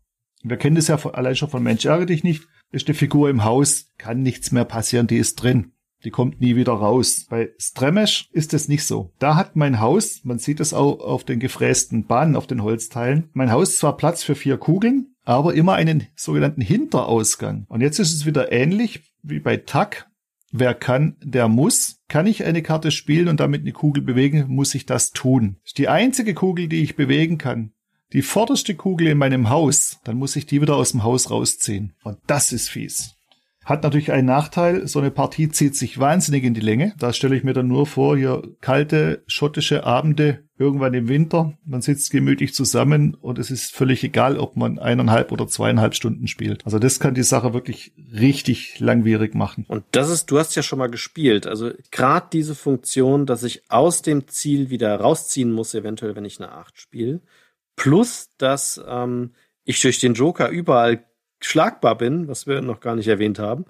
Wir kennen das ja allein schon von Mensch ärgere dich nicht. Ist die Figur im Haus, kann nichts mehr passieren, die ist drin. Die kommt nie wieder raus. Bei Stremesh ist es nicht so. Da hat mein Haus, man sieht es auch auf den gefrästen Bahnen, auf den Holzteilen, mein Haus zwar Platz für vier Kugeln, aber immer einen sogenannten Hinterausgang. Und jetzt ist es wieder ähnlich wie bei Tack. Wer kann, der muss. Kann ich eine Karte spielen und damit eine Kugel bewegen, muss ich das tun. Ist die einzige Kugel, die ich bewegen kann. Die vorderste Kugel in meinem Haus, dann muss ich die wieder aus dem Haus rausziehen. Und das ist fies. Hat natürlich einen Nachteil, so eine Partie zieht sich wahnsinnig in die Länge. Da stelle ich mir dann nur vor, hier kalte schottische Abende irgendwann im Winter. Man sitzt gemütlich zusammen und es ist völlig egal, ob man eineinhalb oder zweieinhalb Stunden spielt. Also das kann die Sache wirklich richtig langwierig machen. Und das ist, du hast ja schon mal gespielt. Also gerade diese Funktion, dass ich aus dem Ziel wieder rausziehen muss, eventuell, wenn ich eine Acht spiele. Plus, dass ähm, ich durch den Joker überall schlagbar bin, was wir noch gar nicht erwähnt haben,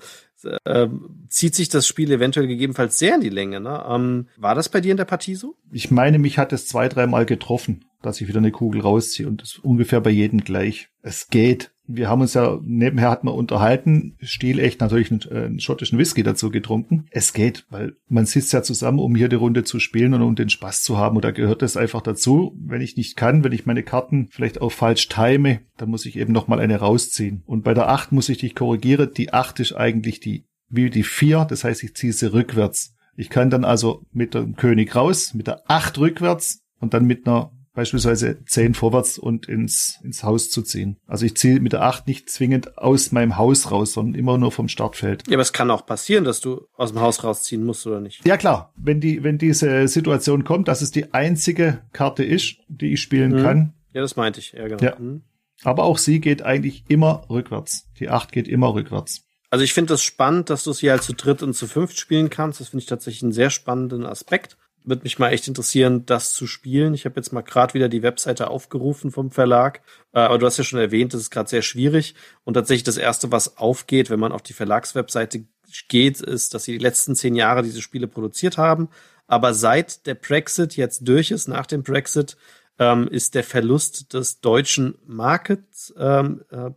äh, zieht sich das Spiel eventuell gegebenenfalls sehr in die Länge. Ne? Ähm, war das bei dir in der Partie so? Ich meine, mich hat es zwei, dreimal getroffen, dass ich wieder eine Kugel rausziehe und das ist ungefähr bei jedem gleich. Es geht wir haben uns ja nebenher hat man unterhalten, stilecht natürlich einen, äh, einen, schottischen Whisky dazu getrunken. Es geht, weil man sitzt ja zusammen, um hier die Runde zu spielen und um den Spaß zu haben. Und da gehört es einfach dazu. Wenn ich nicht kann, wenn ich meine Karten vielleicht auch falsch time, dann muss ich eben noch mal eine rausziehen. Und bei der acht muss ich dich korrigieren. Die acht ist eigentlich die wie die vier. Das heißt, ich ziehe sie rückwärts. Ich kann dann also mit dem König raus, mit der acht rückwärts und dann mit einer beispielsweise zehn vorwärts und ins, ins Haus zu ziehen. Also ich ziehe mit der acht nicht zwingend aus meinem Haus raus, sondern immer nur vom Startfeld. Ja, aber es kann auch passieren, dass du aus dem Haus rausziehen musst oder nicht. Ja klar, wenn die, wenn diese Situation kommt, dass es die einzige Karte ist, die ich spielen mhm. kann. Ja, das meinte ich, ja genau. Ja. Mhm. Aber auch sie geht eigentlich immer rückwärts. Die acht geht immer rückwärts. Also ich finde das spannend, dass du sie halt zu dritt und zu fünft spielen kannst. Das finde ich tatsächlich einen sehr spannenden Aspekt würde mich mal echt interessieren, das zu spielen. Ich habe jetzt mal gerade wieder die Webseite aufgerufen vom Verlag, äh, aber du hast ja schon erwähnt, das ist gerade sehr schwierig und tatsächlich das erste, was aufgeht, wenn man auf die Verlagswebseite geht, ist, dass sie die letzten zehn Jahre diese Spiele produziert haben, aber seit der Brexit jetzt durch ist, nach dem Brexit, ähm, ist der Verlust des deutschen Markets ähm, äh,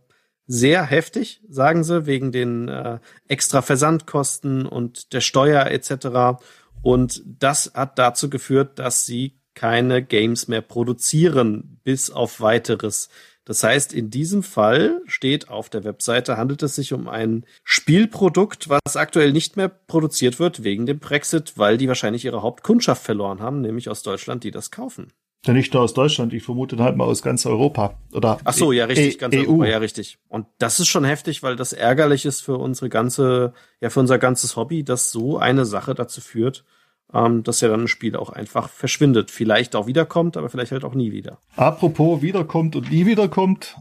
sehr heftig, sagen sie, wegen den äh, extra Versandkosten und der Steuer etc. Und das hat dazu geführt, dass sie keine Games mehr produzieren, bis auf weiteres. Das heißt, in diesem Fall steht auf der Webseite, handelt es sich um ein Spielprodukt, was aktuell nicht mehr produziert wird wegen dem Brexit, weil die wahrscheinlich ihre Hauptkundschaft verloren haben, nämlich aus Deutschland, die das kaufen. Ja, nicht nur aus Deutschland, ich vermute halt mal aus ganz Europa. Oder Ach so, ja, richtig, e ganz EU. Europa, ja, richtig. Und das ist schon heftig, weil das ärgerlich ist für unsere ganze, ja, für unser ganzes Hobby, dass so eine Sache dazu führt, ähm, dass ja dann ein Spiel auch einfach verschwindet. Vielleicht auch wiederkommt, aber vielleicht halt auch nie wieder. Apropos wiederkommt und nie wiederkommt.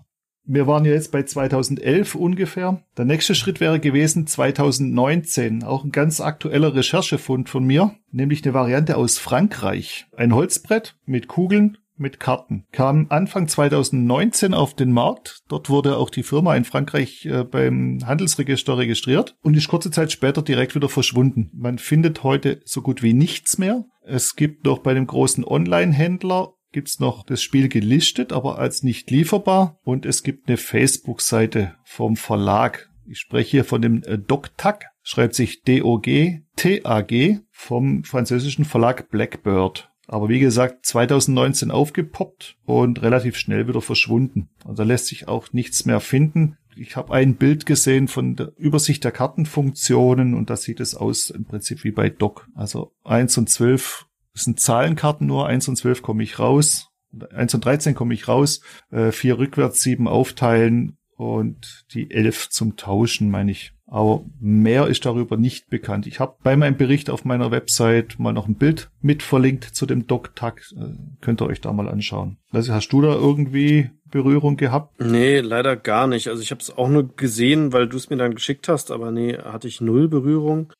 Wir waren ja jetzt bei 2011 ungefähr. Der nächste Schritt wäre gewesen 2019. Auch ein ganz aktueller Recherchefund von mir, nämlich eine Variante aus Frankreich. Ein Holzbrett mit Kugeln, mit Karten. Kam Anfang 2019 auf den Markt. Dort wurde auch die Firma in Frankreich äh, beim Handelsregister registriert und ist kurze Zeit später direkt wieder verschwunden. Man findet heute so gut wie nichts mehr. Es gibt noch bei dem großen Online-Händler gibt's noch das Spiel gelistet, aber als nicht lieferbar. Und es gibt eine Facebook-Seite vom Verlag. Ich spreche hier von dem äh, DocTag, schreibt sich D-O-G-T-A-G vom französischen Verlag Blackbird. Aber wie gesagt, 2019 aufgepoppt und relativ schnell wieder verschwunden. Also da lässt sich auch nichts mehr finden. Ich habe ein Bild gesehen von der Übersicht der Kartenfunktionen und da sieht es aus im Prinzip wie bei Doc. Also 1 und 12 sind Zahlenkarten nur, 1 und 12 komme ich raus. 1 und 13 komme ich raus, äh, vier rückwärts, sieben aufteilen und die 11 zum Tauschen, meine ich. Aber mehr ist darüber nicht bekannt. Ich habe bei meinem Bericht auf meiner Website mal noch ein Bild mit verlinkt zu dem DocTag. Äh, könnt ihr euch da mal anschauen. Also hast du da irgendwie Berührung gehabt? Nee, leider gar nicht. Also ich habe es auch nur gesehen, weil du es mir dann geschickt hast, aber nee, hatte ich null Berührung.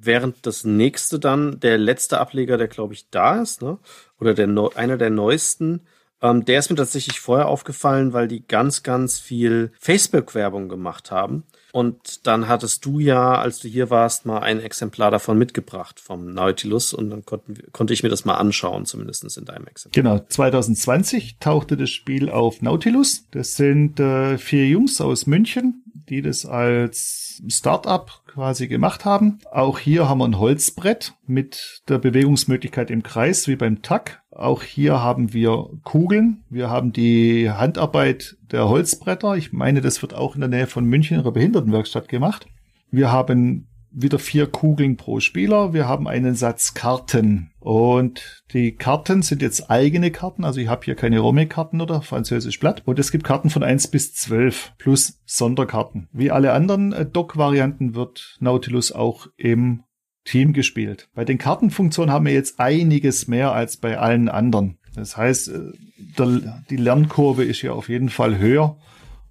Während das nächste dann, der letzte Ableger, der glaube ich da ist, ne? oder der einer der neuesten, ähm, der ist mir tatsächlich vorher aufgefallen, weil die ganz, ganz viel Facebook-Werbung gemacht haben. Und dann hattest du ja, als du hier warst, mal ein Exemplar davon mitgebracht vom Nautilus und dann konnten, konnte ich mir das mal anschauen, zumindest in deinem Exemplar. Genau, 2020 tauchte das Spiel auf Nautilus. Das sind äh, vier Jungs aus München, die das als Startup quasi gemacht haben. Auch hier haben wir ein Holzbrett mit der Bewegungsmöglichkeit im Kreis, wie beim Tack. Auch hier haben wir Kugeln. Wir haben die Handarbeit der Holzbretter. Ich meine, das wird auch in der Nähe von München in ihrer Behindertenwerkstatt gemacht. Wir haben wieder vier Kugeln pro Spieler. Wir haben einen Satz Karten. Und die Karten sind jetzt eigene Karten. Also ich habe hier keine Romme-Karten oder französisch Blatt. Und es gibt Karten von eins bis zwölf plus Sonderkarten. Wie alle anderen äh, Dock-Varianten wird Nautilus auch im Team gespielt. Bei den Kartenfunktionen haben wir jetzt einiges mehr als bei allen anderen. Das heißt, äh, der, die Lernkurve ist ja auf jeden Fall höher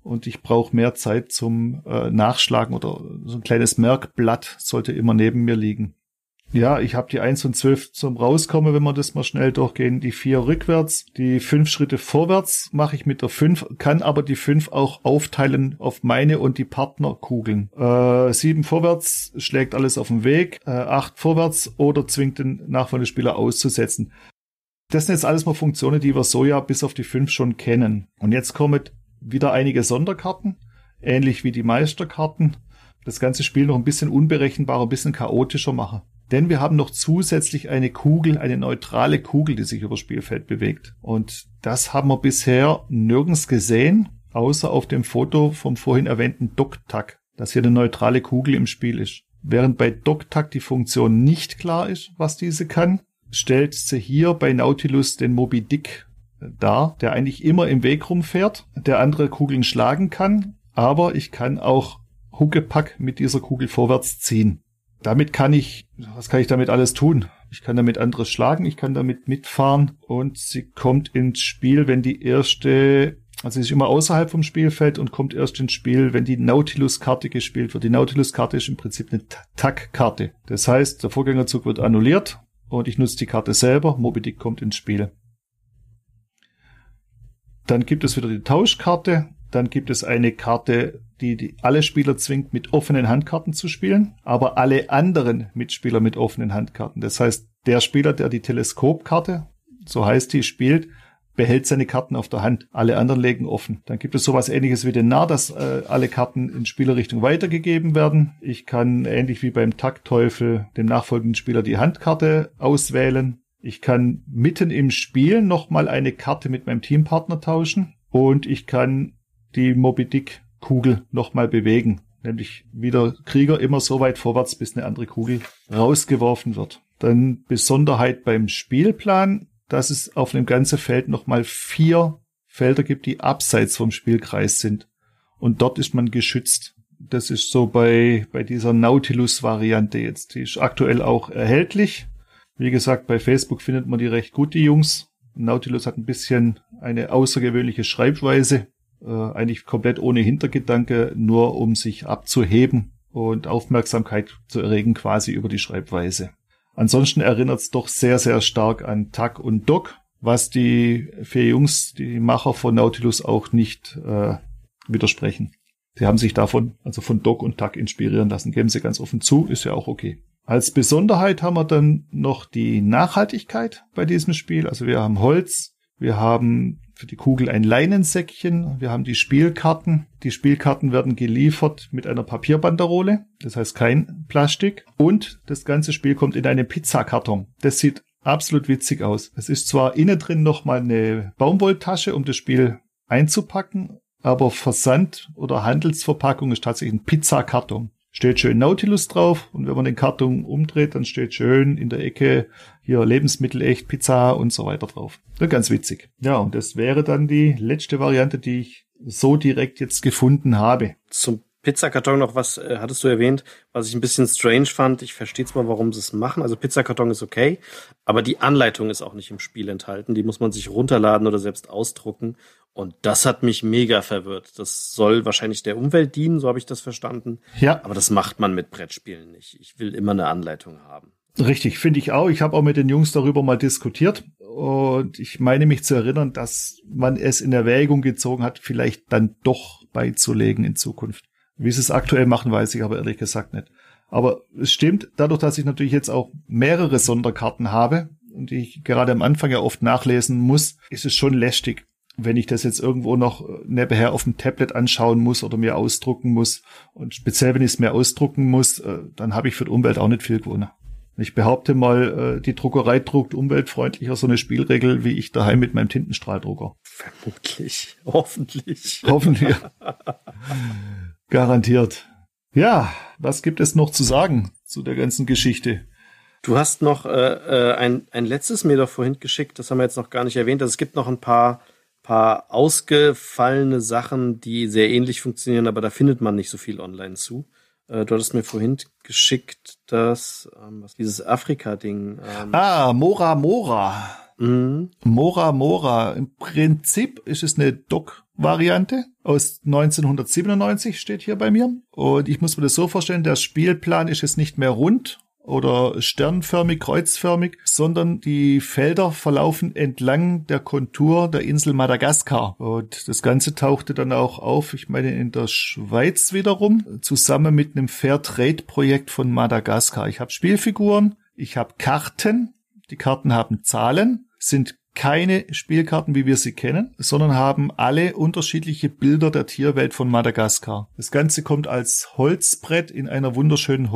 und ich brauche mehr Zeit zum äh, Nachschlagen oder so ein kleines Merkblatt sollte immer neben mir liegen. Ja, ich habe die 1 und 12 zum Rauskommen, wenn wir das mal schnell durchgehen. Die 4 rückwärts, die 5 Schritte vorwärts mache ich mit der 5, kann aber die 5 auch aufteilen auf meine und die Partnerkugeln. Äh, 7 vorwärts schlägt alles auf den Weg, äh, 8 vorwärts oder zwingt den nachfolgenden Spieler auszusetzen. Das sind jetzt alles mal Funktionen, die wir so ja bis auf die 5 schon kennen. Und jetzt kommen wieder einige Sonderkarten, ähnlich wie die Meisterkarten. Das ganze Spiel noch ein bisschen unberechenbarer, ein bisschen chaotischer machen. Denn wir haben noch zusätzlich eine Kugel, eine neutrale Kugel, die sich über das Spielfeld bewegt. Und das haben wir bisher nirgends gesehen, außer auf dem Foto vom vorhin erwähnten DocTac, dass hier eine neutrale Kugel im Spiel ist. Während bei DocTac die Funktion nicht klar ist, was diese kann, stellt sie hier bei Nautilus den Moby Dick dar, der eigentlich immer im Weg rumfährt, der andere Kugeln schlagen kann, aber ich kann auch Huckepack mit dieser Kugel vorwärts ziehen damit kann ich, was kann ich damit alles tun? Ich kann damit anderes schlagen, ich kann damit mitfahren und sie kommt ins Spiel, wenn die erste, also sie ist immer außerhalb vom Spielfeld und kommt erst ins Spiel, wenn die Nautilus-Karte gespielt wird. Die Nautilus-Karte ist im Prinzip eine Tack-Karte. Das heißt, der Vorgängerzug wird annulliert und ich nutze die Karte selber. Moby Dick kommt ins Spiel. Dann gibt es wieder die Tauschkarte. Dann gibt es eine Karte, die, die alle Spieler zwingt, mit offenen Handkarten zu spielen, aber alle anderen Mitspieler mit offenen Handkarten. Das heißt, der Spieler, der die Teleskopkarte, so heißt die, spielt, behält seine Karten auf der Hand. Alle anderen legen offen. Dann gibt es sowas ähnliches wie den Narr, dass äh, alle Karten in Spielerrichtung weitergegeben werden. Ich kann ähnlich wie beim Taktteufel dem nachfolgenden Spieler die Handkarte auswählen. Ich kann mitten im Spiel nochmal eine Karte mit meinem Teampartner tauschen und ich kann die Moby Dick Kugel nochmal bewegen. Nämlich wieder Krieger immer so weit vorwärts, bis eine andere Kugel rausgeworfen wird. Dann Besonderheit beim Spielplan dass es auf dem ganzen Feld nochmal vier Felder gibt, die abseits vom Spielkreis sind. Und dort ist man geschützt. Das ist so bei, bei dieser Nautilus-Variante jetzt. Die ist aktuell auch erhältlich. Wie gesagt, bei Facebook findet man die recht gut, die Jungs. Nautilus hat ein bisschen eine außergewöhnliche Schreibweise. Äh, eigentlich komplett ohne Hintergedanke, nur um sich abzuheben und Aufmerksamkeit zu erregen quasi über die Schreibweise. Ansonsten erinnert es doch sehr, sehr stark an Tuck und Doc, was die vier Jungs, die Macher von Nautilus auch nicht äh, widersprechen. Sie haben sich davon, also von Doc und Tuck inspirieren lassen. Geben sie ganz offen zu, ist ja auch okay. Als Besonderheit haben wir dann noch die Nachhaltigkeit bei diesem Spiel. Also wir haben Holz, wir haben für die Kugel ein Leinensäckchen. Wir haben die Spielkarten. Die Spielkarten werden geliefert mit einer Papierbanderole. Das heißt kein Plastik. Und das ganze Spiel kommt in einen Pizzakarton. Das sieht absolut witzig aus. Es ist zwar innen drin nochmal eine Baumwolltasche, um das Spiel einzupacken, aber Versand oder Handelsverpackung ist tatsächlich ein Pizzakarton steht schön Nautilus drauf und wenn man den Karton umdreht, dann steht schön in der Ecke hier Lebensmittel echt, Pizza und so weiter drauf. Ja, ganz witzig. Ja, und das wäre dann die letzte Variante, die ich so direkt jetzt gefunden habe. Zum Pizzakarton noch was, äh, hattest du erwähnt, was ich ein bisschen strange fand. Ich verstehe zwar, warum sie es machen. Also Pizzakarton ist okay, aber die Anleitung ist auch nicht im Spiel enthalten. Die muss man sich runterladen oder selbst ausdrucken. Und das hat mich mega verwirrt. Das soll wahrscheinlich der Umwelt dienen, so habe ich das verstanden. Ja. Aber das macht man mit Brettspielen nicht. Ich will immer eine Anleitung haben. Richtig, finde ich auch. Ich habe auch mit den Jungs darüber mal diskutiert. Und ich meine mich zu erinnern, dass man es in Erwägung gezogen hat, vielleicht dann doch beizulegen in Zukunft. Wie sie es aktuell machen, weiß ich aber ehrlich gesagt nicht. Aber es stimmt, dadurch, dass ich natürlich jetzt auch mehrere Sonderkarten habe und die ich gerade am Anfang ja oft nachlesen muss, ist es schon lästig, wenn ich das jetzt irgendwo noch nebenher auf dem Tablet anschauen muss oder mir ausdrucken muss. Und speziell, wenn ich es mir ausdrucken muss, äh, dann habe ich für die Umwelt auch nicht viel gewonnen. Ich behaupte mal, äh, die Druckerei druckt umweltfreundlicher so eine Spielregel wie ich daheim mit meinem Tintenstrahldrucker. Vermutlich. Hoffentlich. Hoffentlich. Garantiert. Ja, was gibt es noch zu sagen zu der ganzen Geschichte? Du hast noch äh, äh, ein, ein letztes mir doch vorhin geschickt, das haben wir jetzt noch gar nicht erwähnt. Also es gibt noch ein paar, paar ausgefallene Sachen, die sehr ähnlich funktionieren, aber da findet man nicht so viel online zu. Äh, du hattest mir vorhin geschickt, dass ähm, was, dieses Afrika-Ding. Ähm, ah, Mora Mora. Mhm. Mora Mora. Im Prinzip ist es eine Doc Variante aus 1997 steht hier bei mir. Und ich muss mir das so vorstellen, der Spielplan ist jetzt nicht mehr rund oder sternförmig, kreuzförmig, sondern die Felder verlaufen entlang der Kontur der Insel Madagaskar. Und das Ganze tauchte dann auch auf, ich meine, in der Schweiz wiederum, zusammen mit einem Fairtrade-Projekt von Madagaskar. Ich habe Spielfiguren, ich habe Karten, die Karten haben Zahlen, sind keine Spielkarten, wie wir sie kennen, sondern haben alle unterschiedliche Bilder der Tierwelt von Madagaskar. Das Ganze kommt als Holzbrett in einer wunderschönen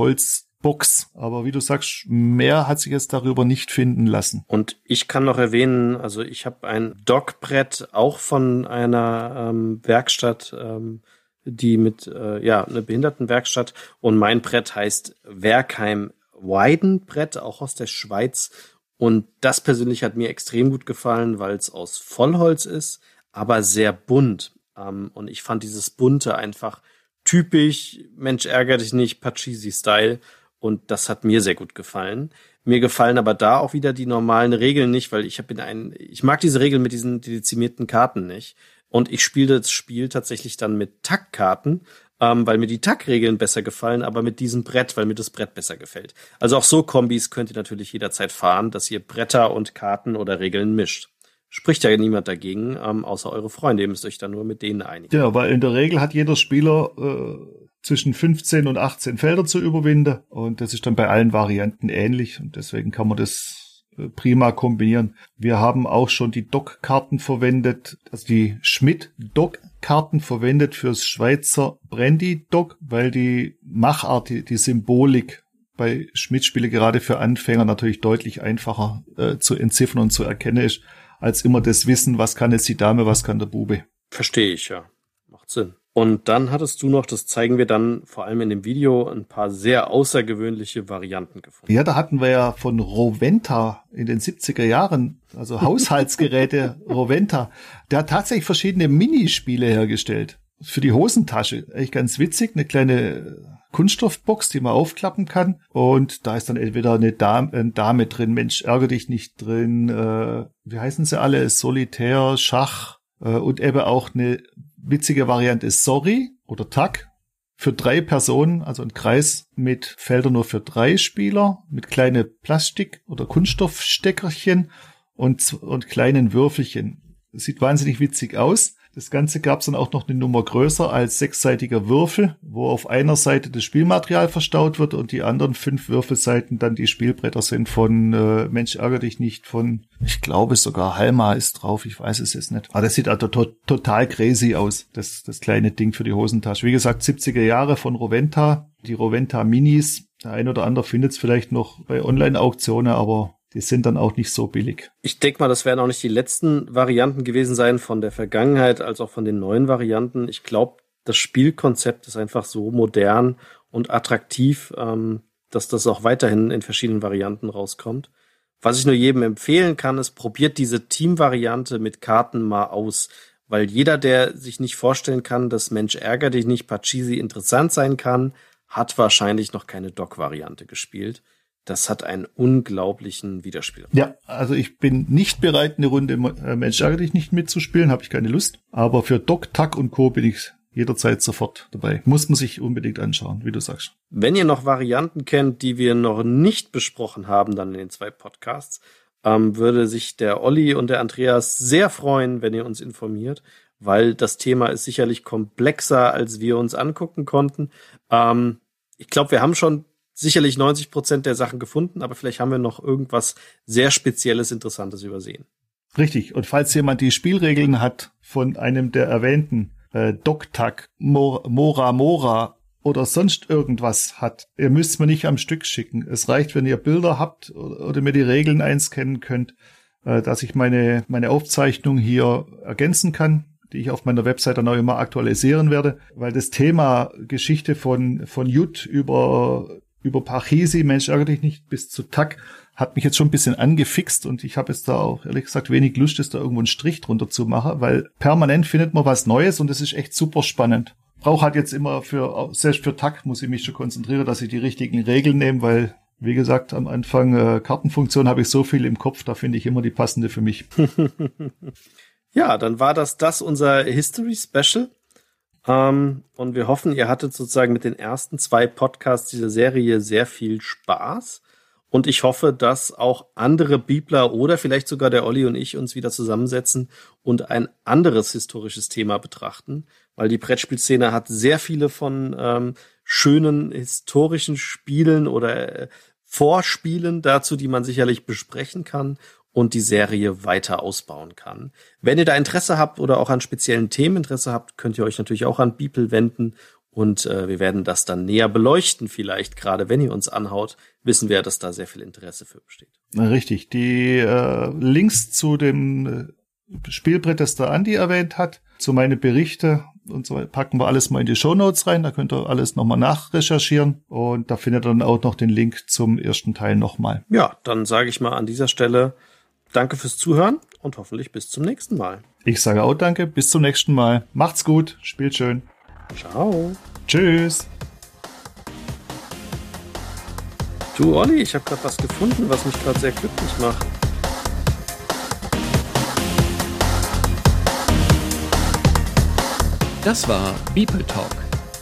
Holzbox. Aber wie du sagst, mehr hat sich jetzt darüber nicht finden lassen. Und ich kann noch erwähnen, also ich habe ein Dockbrett auch von einer ähm, Werkstatt, ähm, die mit, äh, ja, eine Behindertenwerkstatt. Und mein Brett heißt Werkheim Weidenbrett, auch aus der Schweiz. Und das persönlich hat mir extrem gut gefallen, weil es aus Vollholz ist, aber sehr bunt. Ähm, und ich fand dieses Bunte einfach typisch, Mensch, ärgere dich nicht, Pachisi-Style. Und das hat mir sehr gut gefallen. Mir gefallen aber da auch wieder die normalen Regeln nicht, weil ich habe in einen, ich mag diese Regeln mit diesen dezimierten Karten nicht. Und ich spiele das Spiel tatsächlich dann mit Taktkarten, ähm, weil mir die Tackregeln besser gefallen, aber mit diesem Brett, weil mir das Brett besser gefällt. Also auch so Kombis könnt ihr natürlich jederzeit fahren, dass ihr Bretter und Karten oder Regeln mischt. Spricht ja niemand dagegen, ähm, außer eure Freunde. Ihr müsst euch dann nur mit denen einigen. Ja, weil in der Regel hat jeder Spieler äh, zwischen 15 und 18 Felder zu überwinden und das ist dann bei allen Varianten ähnlich und deswegen kann man das äh, prima kombinieren. Wir haben auch schon die Doc-Karten verwendet, also die Schmidt-Doc-Karten verwendet fürs Schweizer Brandy-Doc, weil die Machart, die, die Symbolik bei Schmidt-Spiele gerade für Anfänger natürlich deutlich einfacher äh, zu entziffern und zu erkennen ist, als immer das Wissen, was kann jetzt die Dame, was kann der Bube. Verstehe ich, ja. Macht Sinn. Und dann hattest du noch, das zeigen wir dann vor allem in dem Video, ein paar sehr außergewöhnliche Varianten gefunden. Ja, da hatten wir ja von Roventa in den 70er Jahren, also Haushaltsgeräte Roventa, der hat tatsächlich verschiedene Minispiele hergestellt. Für die Hosentasche. Echt ganz witzig, eine kleine Kunststoffbox, die man aufklappen kann. Und da ist dann entweder eine Dame, eine Dame drin, Mensch, ärger dich nicht drin, äh, wie heißen sie alle? Solitär, Schach äh, und eben auch eine witzige Variante ist Sorry oder Tag für drei Personen, also ein Kreis mit Feldern nur für drei Spieler, mit kleine Plastik- oder Kunststoffsteckerchen und, und kleinen Würfelchen. Sieht wahnsinnig witzig aus. Das Ganze gab es dann auch noch eine Nummer größer als sechsseitiger Würfel, wo auf einer Seite das Spielmaterial verstaut wird und die anderen fünf Würfelseiten dann die Spielbretter sind von äh, Mensch ärger dich nicht, von ich glaube sogar Halma ist drauf, ich weiß es jetzt nicht. Aber das sieht also to total crazy aus, das, das kleine Ding für die Hosentasche. Wie gesagt, 70er Jahre von Roventa, die Roventa Minis. Der ein oder andere findet es vielleicht noch bei Online-Auktionen, aber die sind dann auch nicht so billig. Ich denke mal, das werden auch nicht die letzten Varianten gewesen sein von der Vergangenheit als auch von den neuen Varianten. Ich glaube, das Spielkonzept ist einfach so modern und attraktiv, ähm, dass das auch weiterhin in verschiedenen Varianten rauskommt. Was ich nur jedem empfehlen kann, ist, probiert diese Team-Variante mit Karten mal aus. Weil jeder, der sich nicht vorstellen kann, dass Mensch ärger dich nicht Pachisi interessant sein kann, hat wahrscheinlich noch keine Doc-Variante gespielt das hat einen unglaublichen Widerspiel. Ja, also ich bin nicht bereit, eine Runde äh, Mensch ärgere dich nicht mitzuspielen, habe ich keine Lust. Aber für Doc, Tack und Co. bin ich jederzeit sofort dabei. Muss man sich unbedingt anschauen, wie du sagst. Wenn ihr noch Varianten kennt, die wir noch nicht besprochen haben, dann in den zwei Podcasts, ähm, würde sich der Olli und der Andreas sehr freuen, wenn ihr uns informiert, weil das Thema ist sicherlich komplexer, als wir uns angucken konnten. Ähm, ich glaube, wir haben schon sicherlich 90 Prozent der Sachen gefunden, aber vielleicht haben wir noch irgendwas sehr Spezielles, Interessantes übersehen. Richtig. Und falls jemand die Spielregeln hat von einem der erwähnten äh, Doktak, Mora Mora oder sonst irgendwas hat, ihr müsst mir nicht am Stück schicken. Es reicht, wenn ihr Bilder habt oder mir die Regeln einscannen könnt, äh, dass ich meine, meine Aufzeichnung hier ergänzen kann die ich auf meiner Website dann auch immer aktualisieren werde, weil das Thema Geschichte von, von Jut über über Parchesi, Mensch ärgere dich nicht, bis zu Tack, hat mich jetzt schon ein bisschen angefixt und ich habe jetzt da auch ehrlich gesagt wenig Lust, dass da irgendwo einen Strich drunter zu machen, weil permanent findet man was Neues und es ist echt super spannend. Brauche halt jetzt immer für, selbst für Tack muss ich mich schon konzentrieren, dass ich die richtigen Regeln nehme, weil wie gesagt, am Anfang äh, Kartenfunktion habe ich so viel im Kopf, da finde ich immer die passende für mich. ja, dann war das das unser History Special. Ähm, und wir hoffen, ihr hattet sozusagen mit den ersten zwei Podcasts dieser Serie sehr viel Spaß. Und ich hoffe, dass auch andere Bibler oder vielleicht sogar der Olli und ich uns wieder zusammensetzen und ein anderes historisches Thema betrachten, weil die Brettspielszene hat sehr viele von ähm, schönen historischen Spielen oder äh, Vorspielen dazu, die man sicherlich besprechen kann und die Serie weiter ausbauen kann. Wenn ihr da Interesse habt oder auch an speziellen Themen Interesse habt, könnt ihr euch natürlich auch an Beeple wenden und äh, wir werden das dann näher beleuchten vielleicht. Gerade wenn ihr uns anhaut, wissen wir, dass da sehr viel Interesse für besteht. Na, richtig. Die äh, Links zu dem äh, Spielbrett, das der Andi erwähnt hat, zu meine Berichte und so weiter, packen wir alles mal in die Show Notes rein. Da könnt ihr alles nochmal nachrecherchieren und da findet ihr dann auch noch den Link zum ersten Teil nochmal. Ja, dann sage ich mal an dieser Stelle Danke fürs Zuhören und hoffentlich bis zum nächsten Mal. Ich sage auch danke, bis zum nächsten Mal. Macht's gut, spielt schön. Ciao. Tschüss. Du Olli, ich habe gerade was gefunden, was mich gerade sehr glücklich macht. Das war Beeple Talk,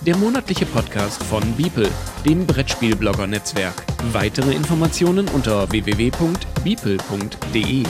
der monatliche Podcast von Beeple, dem Brettspielblogger-Netzwerk. Weitere Informationen unter www.beeple.de.